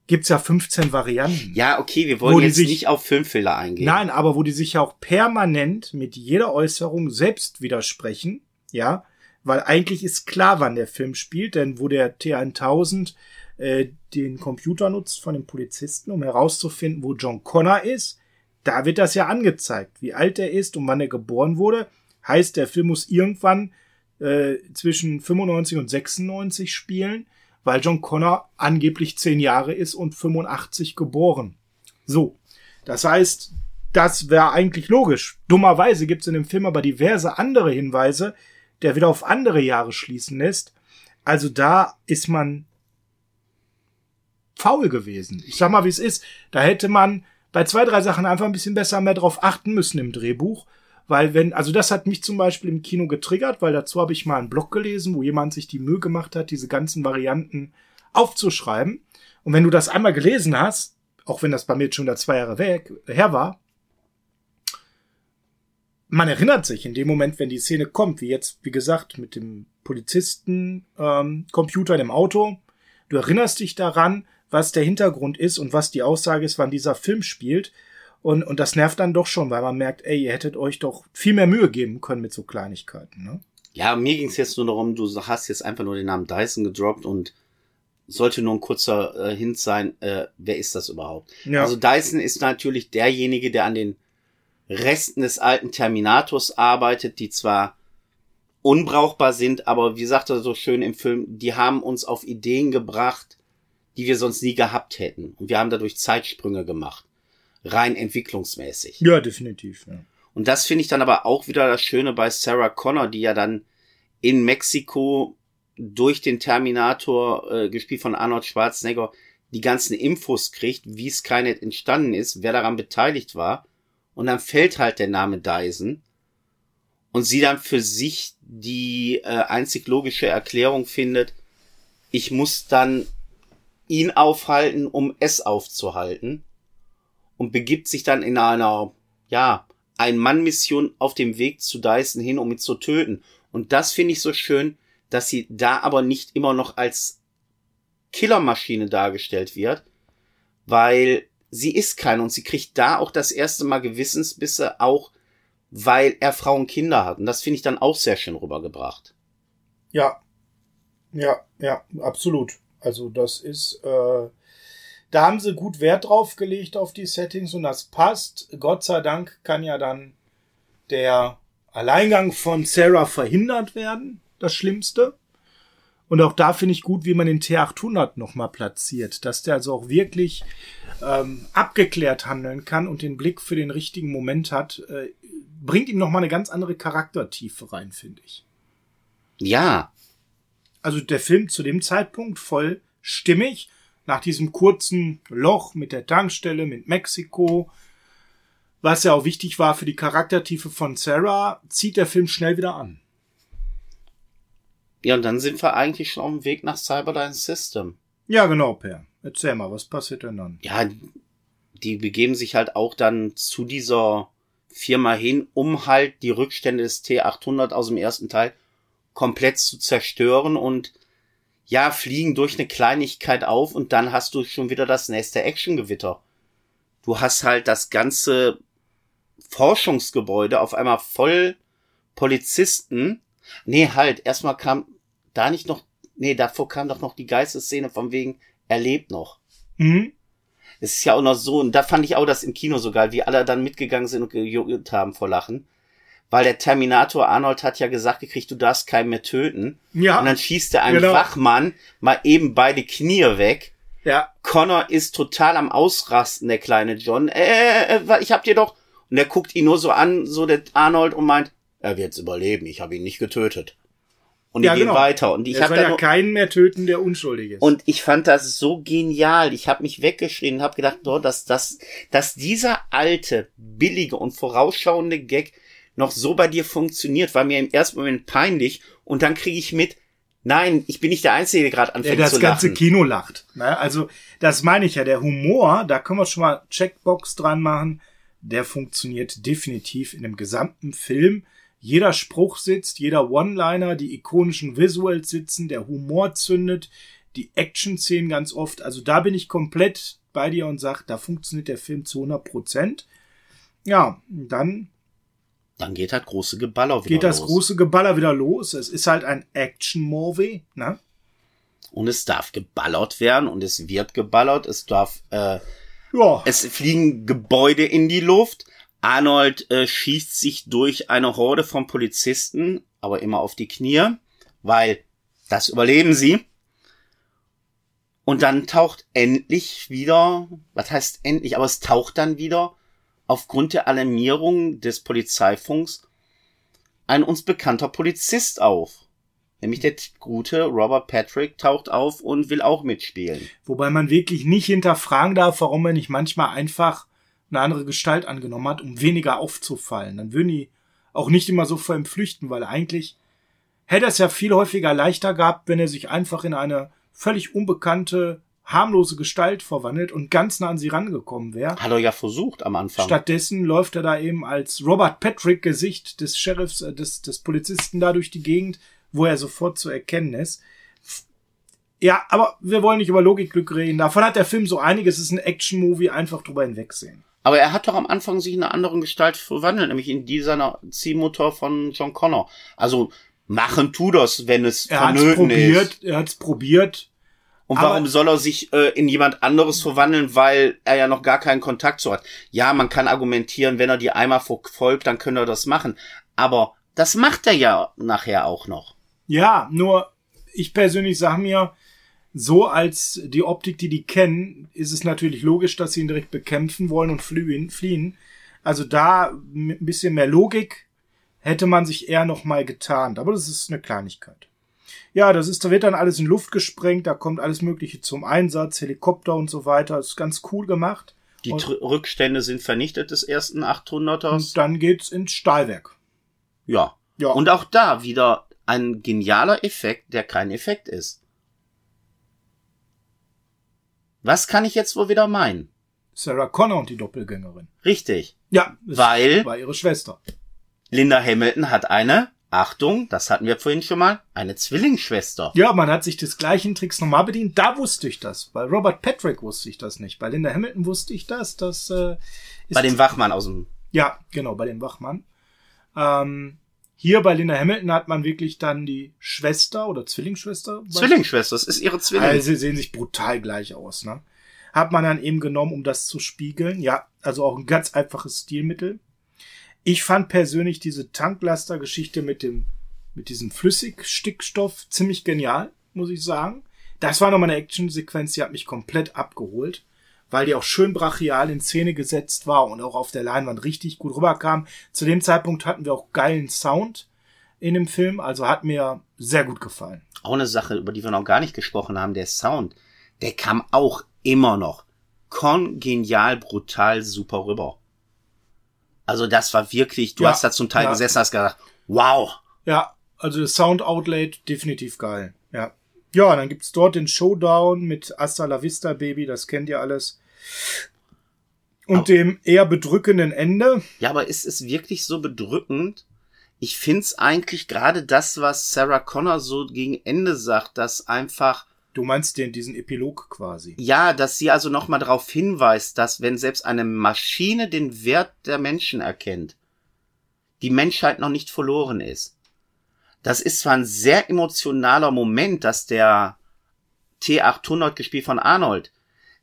gibt's ja 15 Varianten. Ja, okay, wir Wo wollen jetzt sich- nicht auf Filmfehler eingehen. Nein, aber wo die sich ja auch permanent mit jeder Äußerung selbst widersprechen, ja, weil eigentlich ist klar, wann der Film spielt, denn wo der T1000 äh, den Computer nutzt von den Polizisten, um herauszufinden, wo John Connor ist, da wird das ja angezeigt, wie alt er ist und wann er geboren wurde. Heißt, der Film muss irgendwann äh, zwischen 95 und 96 spielen, weil John Connor angeblich 10 Jahre ist und 85 geboren. So, das heißt, das wäre eigentlich logisch. Dummerweise gibt es in dem Film aber diverse andere Hinweise, der wieder auf andere Jahre schließen lässt. Also da ist man faul gewesen. Ich sag mal, wie es ist. Da hätte man bei zwei, drei Sachen einfach ein bisschen besser mehr drauf achten müssen im Drehbuch. Weil wenn, also das hat mich zum Beispiel im Kino getriggert, weil dazu habe ich mal einen Blog gelesen, wo jemand sich die Mühe gemacht hat, diese ganzen Varianten aufzuschreiben. Und wenn du das einmal gelesen hast, auch wenn das bei mir jetzt schon da zwei Jahre weg, her war, man erinnert sich in dem Moment, wenn die Szene kommt, wie jetzt, wie gesagt, mit dem Polizisten, ähm, Computer im Auto. Du erinnerst dich daran, was der Hintergrund ist und was die Aussage ist, wann dieser Film spielt. Und, und das nervt dann doch schon, weil man merkt, ey, ihr hättet euch doch viel mehr Mühe geben können mit so Kleinigkeiten. Ne? Ja, mir ging es jetzt nur darum, du hast jetzt einfach nur den Namen Dyson gedroppt und sollte nur ein kurzer äh, Hint sein, äh, wer ist das überhaupt? Ja. Also Dyson ist natürlich derjenige, der an den Resten des alten Terminators arbeitet, die zwar unbrauchbar sind, aber wie sagt er so schön im Film, die haben uns auf Ideen gebracht, die wir sonst nie gehabt hätten. Und wir haben dadurch Zeitsprünge gemacht. Rein entwicklungsmäßig. ja, definitiv. Ja. Und das finde ich dann aber auch wieder das Schöne bei Sarah Connor, die ja dann in Mexiko durch den Terminator, äh, gespielt von Arnold Schwarzenegger, die ganzen Infos kriegt, wie Skynet entstanden ist, wer daran beteiligt war. Und dann fällt halt der Name Dyson. Und sie dann für sich die äh, einzig logische Erklärung findet, ich muss dann ihn aufhalten, um es aufzuhalten. Und begibt sich dann in einer, ja, Ein-Mann-Mission auf dem Weg zu Dyson hin, um ihn zu töten. Und das finde ich so schön, dass sie da aber nicht immer noch als Killermaschine dargestellt wird, weil sie ist keine und sie kriegt da auch das erste Mal Gewissensbisse, auch weil er Frauen und Kinder hat. Und das finde ich dann auch sehr schön rübergebracht. Ja, ja, ja, absolut. Also das ist, äh, Da haben sie gut Wert drauf gelegt auf die Settings und das passt. Gott sei Dank kann ja dann der Alleingang von Sarah verhindert werden. Das Schlimmste. Und auch da finde ich gut, wie man den T800 nochmal platziert, dass der also auch wirklich ähm, abgeklärt handeln kann und den Blick für den richtigen Moment hat, äh, bringt ihm nochmal eine ganz andere Charaktertiefe rein, finde ich. Ja. Also der Film zu dem Zeitpunkt voll stimmig, nach diesem kurzen Loch mit der Tankstelle, mit Mexiko, was ja auch wichtig war für die Charaktertiefe von Sarah, zieht der Film schnell wieder an. Ja, und dann sind wir eigentlich schon auf dem Weg nach Cyberdyne System. Ja, genau, Per. Erzähl mal, was passiert denn dann? Ja, die begeben sich halt auch dann zu dieser Firma hin, um halt die Rückstände des T800 aus dem ersten Teil komplett zu zerstören und ja, fliegen durch eine Kleinigkeit auf und dann hast du schon wieder das nächste Actiongewitter. Du hast halt das ganze Forschungsgebäude auf einmal voll Polizisten. Nee, halt, erstmal kam da nicht noch, nee, davor kam doch noch die Geistesszene von wegen, er lebt noch. Mhm. Es ist ja auch noch so, und da fand ich auch das im Kino so geil, wie alle dann mitgegangen sind und gejuckt haben vor Lachen. Weil der Terminator Arnold hat ja gesagt gekriegt, du darfst keinen mehr töten. Ja. Und dann schießt er einem Genau. Wachmann mal eben beide Knie weg. Ja. Connor ist total am Ausrasten, der kleine John. Äh, äh, äh, ich hab dir doch. Und er guckt ihn nur so an, so der Arnold, und meint, er wird's überleben, ich habe ihn nicht getötet. Und die Ja, gehen genau. weiter. Und ich hab soll da ja nur, keinen mehr töten, der unschuldig ist. und ich fand das so genial. Ich habe mich weggeschrien und habe gedacht, oh, dass, dass, dass dieser alte, billige und vorausschauende Gag noch so bei dir funktioniert, war mir im ersten Moment peinlich. Und dann kriege ich mit, nein, ich bin nicht der Einzige, der gerade der anfängt das zu ganze lachen. Kino lacht. Ne? Also, das meine ich ja. Der Humor, da können wir schon mal Checkbox dran machen. Der funktioniert definitiv in dem gesamten Film. Jeder Spruch sitzt, jeder One-Liner, die ikonischen Visuals sitzen, der Humor zündet, die Action-Szenen ganz oft. Also da bin ich komplett bei dir und sag, da funktioniert der Film zu 100 Prozent. Ja, dann Dann geht halt große Geballer wieder geht das los. große Geballer wieder los. Es ist halt ein Action-Movie, ne? Und es darf geballert werden und es wird geballert. Es darf, äh, Ja. es fliegen Gebäude in die Luft. Arnold äh, schießt sich durch eine Horde von Polizisten, aber immer auf die Knie, weil das überleben sie. Und dann taucht endlich wieder, was heißt endlich, aber es taucht dann wieder aufgrund der Alarmierung des Polizeifunks ein uns bekannter Polizist auf. Nämlich der gute Robert Patrick taucht auf und will auch mitspielen. Wobei man wirklich nicht hinterfragen darf, warum er nicht manchmal einfach eine andere Gestalt angenommen hat, um weniger aufzufallen. Dann würden die auch nicht immer so vor ihm flüchten, weil eigentlich hätte es ja viel häufiger leichter gehabt, wenn er sich einfach in eine völlig unbekannte, harmlose Gestalt verwandelt und ganz nah an sie rangekommen wäre. Hat er ja versucht am Anfang. Stattdessen läuft er da eben als Robert Patrick Gesicht des Sheriffs, äh, des, des Polizisten da durch die Gegend, wo er sofort zu erkennen ist. Ja, aber wir wollen nicht über Logikglück reden. Davon hat der Film so einiges. Es ist ein Action-Movie, einfach drüber hinwegsehen. Aber er hat doch am Anfang sich in einer anderen Gestalt verwandelt, nämlich in die seiner Ziehmutter von John Connor. Also machen tu das, wenn es Er hat es vonnöten probiert, ist. er hat es probiert. Und aber- warum soll er sich äh, in jemand anderes verwandeln, weil er ja noch gar keinen Kontakt zu hat? Ja, man kann argumentieren, wenn er die einmal verfolgt, dann könnte er das machen. Aber das macht er ja nachher auch noch. Ja, nur ich persönlich sage mir, so als die Optik, die die kennen, ist es natürlich logisch, dass sie ihn direkt bekämpfen wollen und fliehen. fliehen. Also da mit ein bisschen mehr Logik hätte man sich eher noch mal getarnt. Aber das ist eine Kleinigkeit. Ja, das ist, da wird dann alles in Luft gesprengt, da kommt alles Mögliche zum Einsatz, Helikopter und so weiter. Das ist ganz cool gemacht. Die Und- Rückstände sind vernichtet des ersten 800ers. Und dann geht's ins Stahlwerk. Ja. Ja. Und auch da wieder ein genialer Effekt, der kein Effekt ist. Was kann ich jetzt wohl wieder meinen? Sarah Connor und die Doppelgängerin. Richtig. Ja, Weil- war ihre Schwester. Linda Hamilton hat eine, Achtung, das hatten wir vorhin schon mal, eine Zwillingsschwester. Ja, man hat sich des gleichen Tricks nochmal bedient. Da wusste ich das. Bei Robert Patrick wusste ich das nicht. Bei Linda Hamilton wusste ich das. Das äh, ist Bei dem Wachmann aus dem, ja genau bei dem Wachmann. Ähm, hier bei Linda Hamilton hat man wirklich dann die Schwester oder Zwillingsschwester. Zwillingsschwester, das ist ihre Zwilling. Also sie sehen sich brutal gleich aus. Ne? hat man dann eben genommen, um das zu spiegeln. Ja, also auch ein ganz einfaches Stilmittel. Ich fand persönlich diese Tanklaster-Geschichte mit dem, mit diesem Flüssigstickstoff ziemlich genial, muss ich sagen. Das war nochmal eine Actionsequenz, die hat mich komplett abgeholt, weil die auch schön brachial in Szene gesetzt war und auch auf der Leinwand richtig gut rüberkam. Zu dem Zeitpunkt hatten wir auch geilen Sound in dem Film, also hat mir sehr gut gefallen. Auch eine Sache, über die wir noch gar nicht gesprochen haben, der Sound, der kam auch immer noch kongenial, brutal, super rüber. Also das war wirklich, du ja, hast da zum Teil ja. gesessen, hast gedacht, wow. Ja, also das Sound Outlet definitiv geil. Ja. Ja, dann gibt's dort den Showdown mit Asta La Vista Baby, das kennt ihr alles. Und aber, dem eher bedrückenden Ende. Ja, aber ist es wirklich so bedrückend? Ich find's eigentlich gerade das, was Sarah Connor so gegen Ende sagt, dass einfach Du meinst den, diesen Epilog quasi. Ja, dass sie also nochmal darauf hinweist, dass wenn selbst eine Maschine den Wert der Menschen erkennt, die Menschheit noch nicht verloren ist. Das ist zwar ein sehr emotionaler Moment, dass der T800 gespielt von Arnold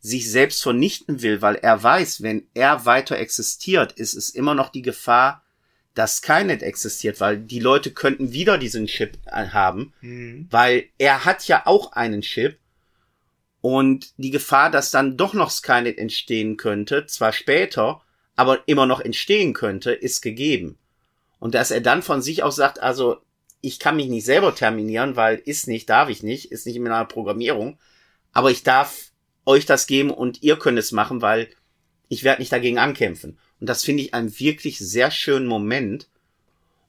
sich selbst vernichten will, weil er weiß, wenn er weiter existiert, ist es immer noch die Gefahr, dass Skynet existiert, weil die Leute könnten wieder diesen Chip äh, haben, mhm. weil er hat ja auch einen Chip und die Gefahr, dass dann doch noch Skynet entstehen könnte, zwar später, aber immer noch entstehen könnte, ist gegeben. Und dass er dann von sich aus sagt, also ich kann mich nicht selber terminieren, weil ist nicht, darf ich nicht, ist nicht in meiner Programmierung, aber ich darf euch das geben und ihr könnt es machen, weil ich werde nicht dagegen ankämpfen. Und das finde ich einen wirklich sehr schönen Moment.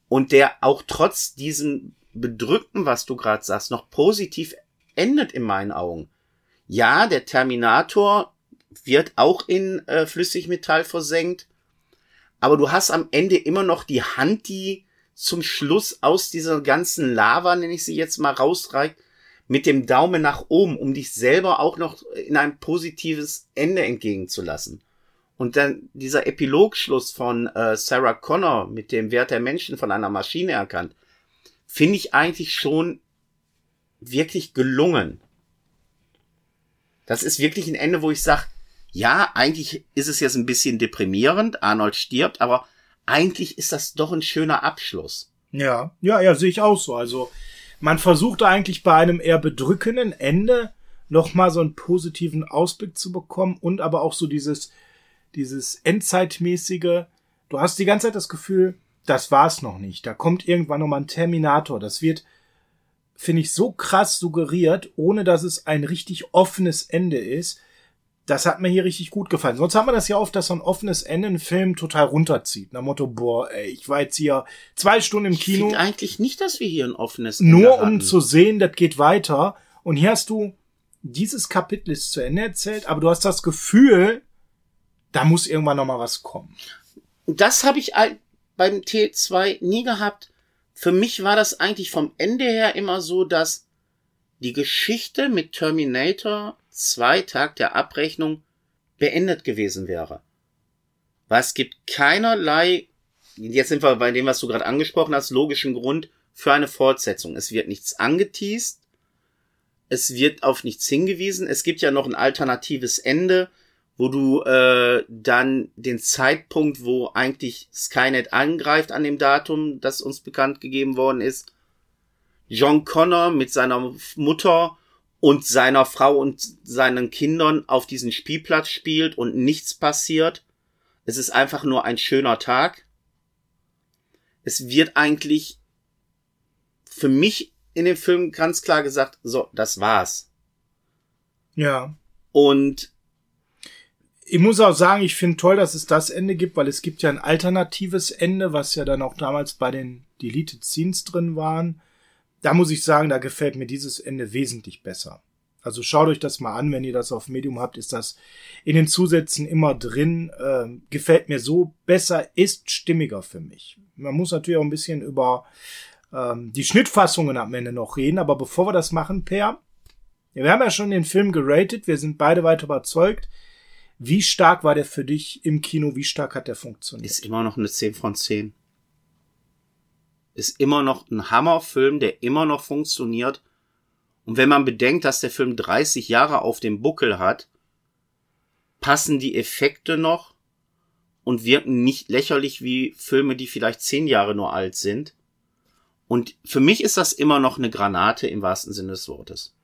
Und der auch trotz diesem Bedrückten, was du gerade sagst, noch positiv endet in meinen Augen. Ja, der Terminator wird auch in äh, Flüssigmetall versenkt. Aber du hast am Ende immer noch die Hand, die zum Schluss aus dieser ganzen Lava, nenne ich sie jetzt mal, rausreicht, mit dem Daumen nach oben, um dich selber auch noch in ein positives Ende entgegenzulassen. Und dann dieser Epilogschluss von äh, Sarah Connor mit dem Wert der Menschen von einer Maschine erkannt, finde ich eigentlich schon wirklich gelungen. Das ist wirklich ein Ende, wo ich sage, ja, eigentlich ist es jetzt ein bisschen deprimierend, Arnold stirbt, aber eigentlich ist das doch ein schöner Abschluss. Ja, ja, ja, sehe ich auch so. Also man versucht eigentlich bei einem eher bedrückenden Ende nochmal so einen positiven Ausblick zu bekommen und aber auch so dieses, dieses Endzeitmäßige. Du hast die ganze Zeit das Gefühl, das war's noch nicht. Da kommt irgendwann nochmal ein Terminator. Das wird, finde ich, so krass suggeriert, ohne dass es ein richtig offenes Ende ist. Das hat mir hier richtig gut gefallen. Sonst haben wir das ja oft, dass so ein offenes Ende einen Film total runterzieht. Nach Motto, boah, ey, ich war jetzt hier zwei Stunden im Kino. Ich eigentlich nicht, dass wir hier ein offenes Ende Nur um zu sehen, das geht weiter. Und hier hast du, dieses Kapitel ist zu Ende erzählt, aber du hast das Gefühl, da muss irgendwann noch mal was kommen. Das habe ich beim T2 nie gehabt. Für mich war das eigentlich vom Ende her immer so, dass die Geschichte mit Terminator 2 Tag der Abrechnung beendet gewesen wäre. Weil es gibt keinerlei, jetzt sind wir bei dem, was du gerade angesprochen hast, logischen Grund für eine Fortsetzung. Es wird nichts angeteased, es wird auf nichts hingewiesen, es gibt ja noch ein alternatives Ende, wo du äh, dann den Zeitpunkt, wo eigentlich Skynet angreift an dem Datum, das uns bekannt gegeben worden ist, John Connor mit seiner Mutter und seiner Frau und seinen Kindern auf diesen Spielplatz spielt und nichts passiert. Es ist einfach nur ein schöner Tag. Es wird eigentlich für mich in dem Film ganz klar gesagt, so, das war's. Ja. Und ich muss auch sagen, ich finde toll, dass es das Ende gibt, weil es gibt ja ein alternatives Ende, was ja dann auch damals bei den Deleted Scenes drin waren. Da muss ich sagen, da gefällt mir dieses Ende wesentlich besser. Also schaut euch das mal an, wenn ihr das auf Medium habt, ist das in den Zusätzen immer drin. Ähm, gefällt mir so besser, ist stimmiger für mich. Man muss natürlich auch ein bisschen über ähm, die Schnittfassungen am Ende noch reden, aber bevor wir das machen, Per, wir haben ja schon den Film geratet, wir sind beide weiter überzeugt. Wie stark war der für dich im Kino? Wie stark hat der funktioniert? Ist immer noch eine 10 von 10. Ist immer noch ein Hammerfilm, der immer noch funktioniert. Und wenn man bedenkt, dass der Film 30 Jahre auf dem Buckel hat passen die Effekte noch und wirken nicht lächerlich wie Filme, die vielleicht zehn Jahre nur alt sind. Und für mich ist das immer noch eine Granate im wahrsten Sinne des Wortes.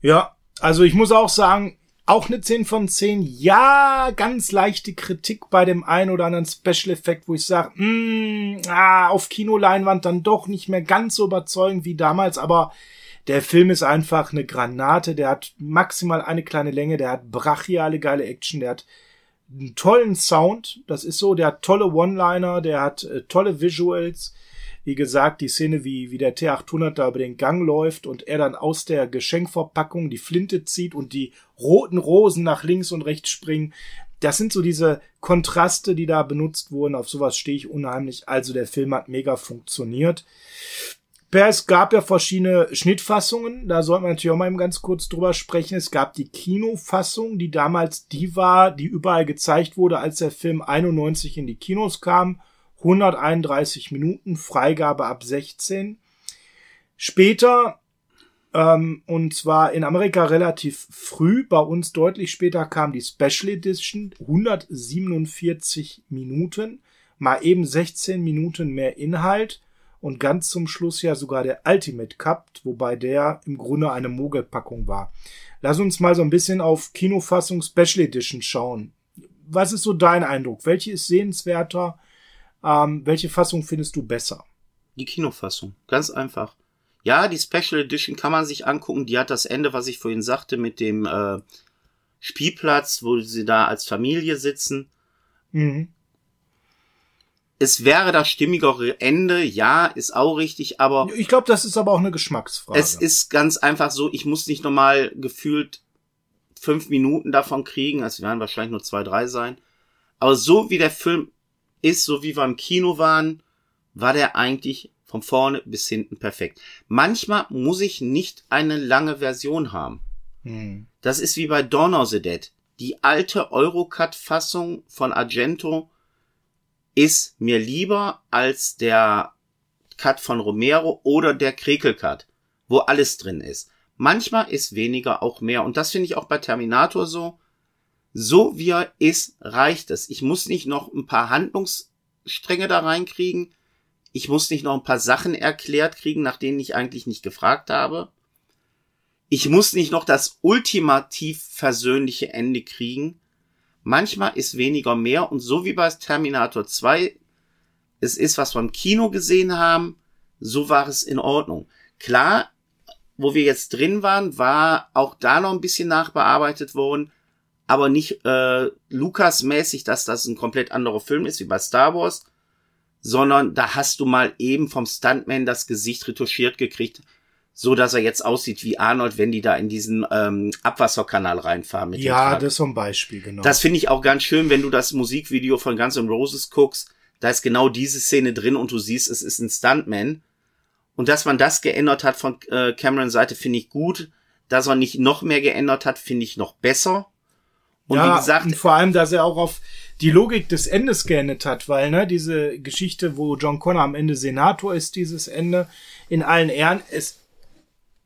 Ja, also ich muss auch sagen, auch eine 10 von 10. Ja, ganz leichte Kritik bei dem einen oder anderen Special-Effekt, wo ich sage, mm, ah, auf Kinoleinwand dann doch nicht mehr ganz so überzeugend wie damals, aber der Film ist einfach eine Granate, der hat maximal eine kleine Länge, der hat brachiale geile Action, der hat einen tollen Sound, das ist so, der hat tolle One-Liner, der hat äh, tolle Visuals, wie gesagt, die Szene, wie, wie der T800 da über den Gang läuft und er dann aus der Geschenkverpackung die Flinte zieht und die roten Rosen nach links und rechts springen. Das sind so diese Kontraste, die da benutzt wurden. Auf sowas stehe ich unheimlich. Also der Film hat mega funktioniert. Es gab ja verschiedene Schnittfassungen. Da sollten wir natürlich auch mal eben ganz kurz drüber sprechen. Es gab die Kinofassung, die damals die war, die überall gezeigt wurde, als der Film 91 in die Kinos kam. 131 Minuten, Freigabe ab 16. Später, ähm, und zwar in Amerika relativ früh, bei uns deutlich später kam die Special Edition, 147 Minuten, mal eben 16 Minuten mehr Inhalt und ganz zum Schluss ja sogar der Ultimate Cup, wobei der im Grunde eine Mogelpackung war. Lass uns mal so ein bisschen auf Kinofassung Special Edition schauen. Was ist so dein Eindruck? Welche ist sehenswerter? Ähm, welche Fassung findest du besser? Die Kinofassung. Ganz einfach. Ja, die Special Edition kann man sich angucken. Die hat das Ende, was ich vorhin sagte, mit dem äh, Spielplatz, wo sie da als Familie sitzen. Mhm. Es wäre das stimmigere Ende, ja, ist auch richtig, aber. Ich glaube, das ist aber auch eine Geschmacksfrage. Es ist ganz einfach so, ich muss nicht nochmal gefühlt fünf Minuten davon kriegen, es werden wahrscheinlich nur zwei, drei sein. Aber so wie der Film ist, so wie wir im Kino waren, war der eigentlich von vorne bis hinten perfekt. Manchmal muss ich nicht eine lange Version haben. Hm. Das ist wie bei Dawn of the Dead. Die alte Eurocut-Fassung von Argento ist mir lieber als der Cut von Romero oder der Krekel-Cut, wo alles drin ist. Manchmal ist weniger auch mehr. Und das finde ich auch bei Terminator so. So wie er ist, reicht es. Ich muss nicht noch ein paar Handlungsstränge da reinkriegen. Ich muss nicht noch ein paar Sachen erklärt kriegen, nach denen ich eigentlich nicht gefragt habe. Ich muss nicht noch das ultimativ versöhnliche Ende kriegen. Manchmal ist weniger mehr und so wie bei Terminator 2 es ist, was wir im Kino gesehen haben, so war es in Ordnung. Klar, wo wir jetzt drin waren, war auch da noch ein bisschen nachbearbeitet worden, aber nicht äh, Lukas-mäßig, dass das ein komplett anderer Film ist wie bei Star Wars, sondern da hast du mal eben vom Stuntman das Gesicht retuschiert gekriegt, so dass er jetzt aussieht wie Arnold, wenn die da in diesen ähm, Abwasserkanal reinfahren. Mit ja, das ist so ein Beispiel, genau. Das finde ich auch ganz schön, wenn du das Musikvideo von Guns N' Roses guckst, da ist genau diese Szene drin und du siehst, es ist ein Stuntman. Und dass man das geändert hat von äh, Cameron Seite, finde ich gut. Dass er nicht noch mehr geändert hat, finde ich noch besser. Und ja, wie gesagt, und vor allem, dass er auch auf die Logik des Endes geändert hat, weil ne, diese Geschichte, wo John Connor am Ende Senator ist, dieses Ende in allen Ehren, es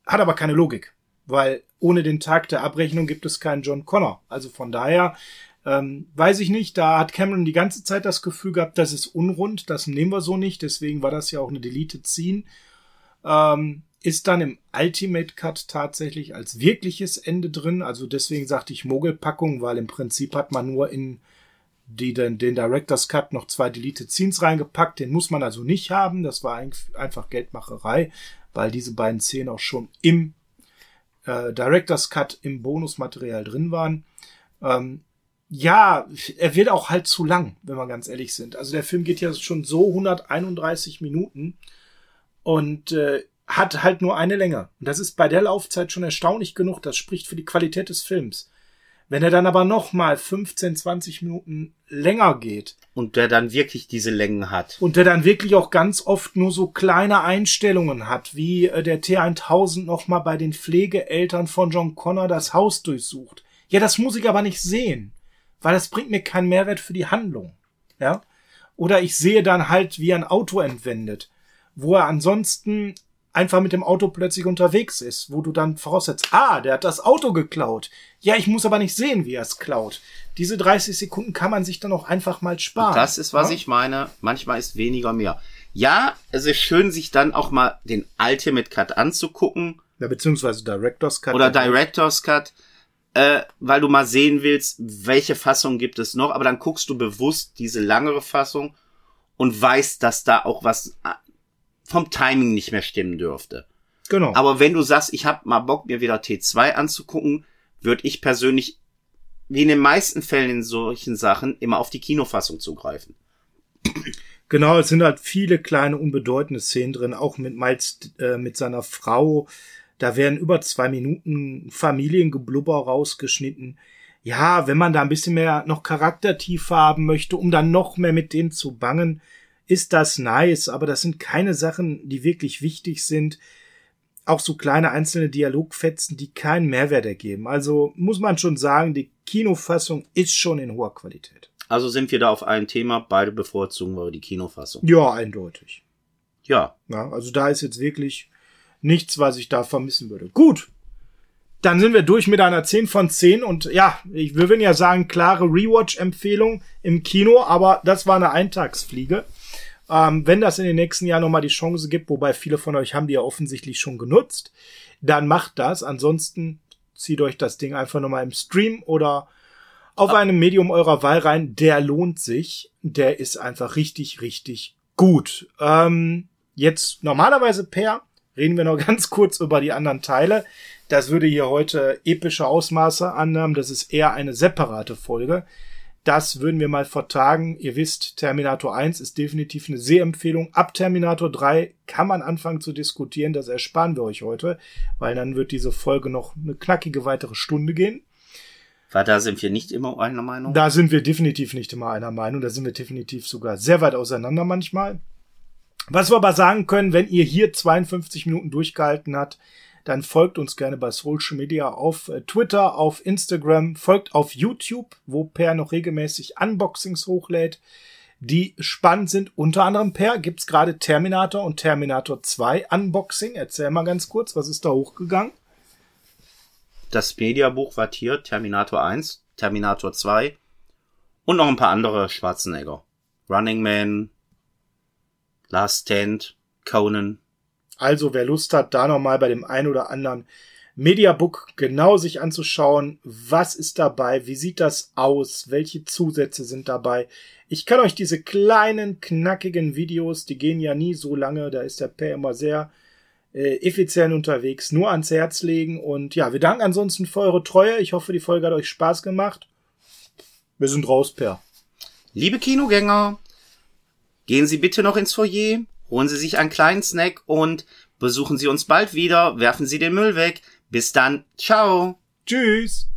hat aber keine Logik, weil ohne den Tag der Abrechnung gibt es keinen John Connor. Also von daher ähm, weiß ich nicht, da hat Cameron die ganze Zeit das Gefühl gehabt, das ist unrund, das nehmen wir so nicht, deswegen war das ja auch eine Deleted Scene. Ähm, ist dann im Ultimate Cut tatsächlich als wirkliches Ende drin. Also deswegen sagte ich Mogelpackung, weil im Prinzip hat man nur in die, den, den Director's Cut noch zwei Deleted Scenes reingepackt. Den muss man also nicht haben. Das war einfach Geldmacherei, weil diese beiden Szenen auch schon im äh, Director's Cut im Bonusmaterial drin waren. Ähm, ja, er wird auch halt zu lang, wenn wir ganz ehrlich sind. Also der Film geht ja schon so 131 Minuten und äh, hat halt nur eine Länge. Und das ist bei der Laufzeit schon erstaunlich genug. Das spricht für die Qualität des Films. Wenn er dann aber noch mal 15, 20 Minuten länger geht. Und der dann wirklich diese Längen hat. Und der dann wirklich auch ganz oft nur so kleine Einstellungen hat, wie äh, der T1000 noch mal bei den Pflegeeltern von John Connor das Haus durchsucht. Ja, das muss ich aber nicht sehen, weil das bringt mir keinen Mehrwert für die Handlung. Ja? Oder ich sehe dann halt, wie ein Auto entwendet, wo er ansonsten einfach mit dem Auto plötzlich unterwegs ist, wo du dann voraussetzt, ah, der hat das Auto geklaut. Ja, ich muss aber nicht sehen, wie er es klaut. Diese 30 Sekunden kann man sich dann auch einfach mal sparen. Das ist, was ja? ich meine. Manchmal ist weniger mehr. Ja, es ist schön, sich dann auch mal den Ultimate Cut anzugucken. Ja, beziehungsweise Director's Cut. Oder Director's Cut. Äh, weil du mal sehen willst, welche Fassung gibt es noch, aber dann guckst du bewusst diese langere Fassung und weißt, dass da auch was vom Timing nicht mehr stimmen dürfte. Genau. Aber wenn du sagst, ich habe mal Bock, mir wieder T2 anzugucken, würde ich persönlich, wie in den meisten Fällen in solchen Sachen, immer auf die Kinofassung zugreifen. Genau, es sind halt viele kleine unbedeutende Szenen drin, auch mit Miles äh, mit seiner Frau. Da werden über zwei Minuten Familiengeblubber rausgeschnitten. Ja, wenn man da ein bisschen mehr noch Charaktertiefe haben möchte, um dann noch mehr mit denen zu bangen, ist das nice, aber das sind keine Sachen, die wirklich wichtig sind. Auch so kleine einzelne Dialogfetzen, die keinen Mehrwert ergeben. Also muss man schon sagen, die Kinofassung ist schon in hoher Qualität. Also sind wir da auf ein Thema, beide bevorzugen wir die Kinofassung. Ja, eindeutig. Ja. Ja, also da ist jetzt wirklich nichts, was ich da vermissen würde. Gut. Dann sind wir durch mit einer 10 von 10 und ja, ich würde ja sagen, klare Rewatch-Empfehlung im Kino, aber das war eine Eintagsfliege. Ähm, wenn das in den nächsten Jahren nochmal die Chance gibt, wobei viele von euch haben die ja offensichtlich schon genutzt, dann macht das. Ansonsten zieht euch das Ding einfach nochmal im Stream oder auf einem Medium eurer Wahl rein. Der lohnt sich. Der ist einfach richtig, richtig gut. Ähm, jetzt normalerweise per reden wir noch *laughs* ganz kurz über die anderen Teile. Das würde hier heute epische Ausmaße annehmen. Das ist eher eine separate Folge. Das würden wir mal vertagen. Ihr wisst, Terminator 1 ist definitiv eine Sehempfehlung. Ab Terminator 3 kann man anfangen zu diskutieren. Das ersparen wir euch heute, weil dann wird diese Folge noch eine knackige weitere Stunde gehen. Weil da sind wir nicht immer einer Meinung. Da sind wir definitiv nicht immer einer Meinung. Da sind wir definitiv sogar sehr weit auseinander manchmal. Was wir aber sagen können, wenn ihr hier 52 Minuten durchgehalten habt, dann folgt uns gerne bei Social Media auf äh, Twitter, auf Instagram, folgt auf YouTube, wo Per noch regelmäßig Unboxings hochlädt, die spannend sind. Unter anderem Per gibt's gerade Terminator und Terminator 2 Unboxing. Erzähl mal ganz kurz, was ist da hochgegangen? Das Mediabuch war hier Terminator 1, Terminator 2 und noch ein paar andere Schwarzenegger. Running Man, Last Stand, Conan. Also wer Lust hat, da nochmal bei dem ein oder anderen Mediabook genau sich anzuschauen, was ist dabei, wie sieht das aus, welche Zusätze sind dabei. Ich kann euch diese kleinen, knackigen Videos, die gehen ja nie so lange, da ist der Per immer sehr äh, effizient unterwegs, nur ans Herz legen. Und ja, wir danken ansonsten für eure Treue. Ich hoffe, die Folge hat euch Spaß gemacht. Wir sind raus, Per. Liebe Kinogänger, gehen Sie bitte noch ins Foyer, holen Sie sich einen kleinen Snack und besuchen Sie uns bald wieder, werfen Sie den Müll weg. Bis dann, ciao. Tschüss.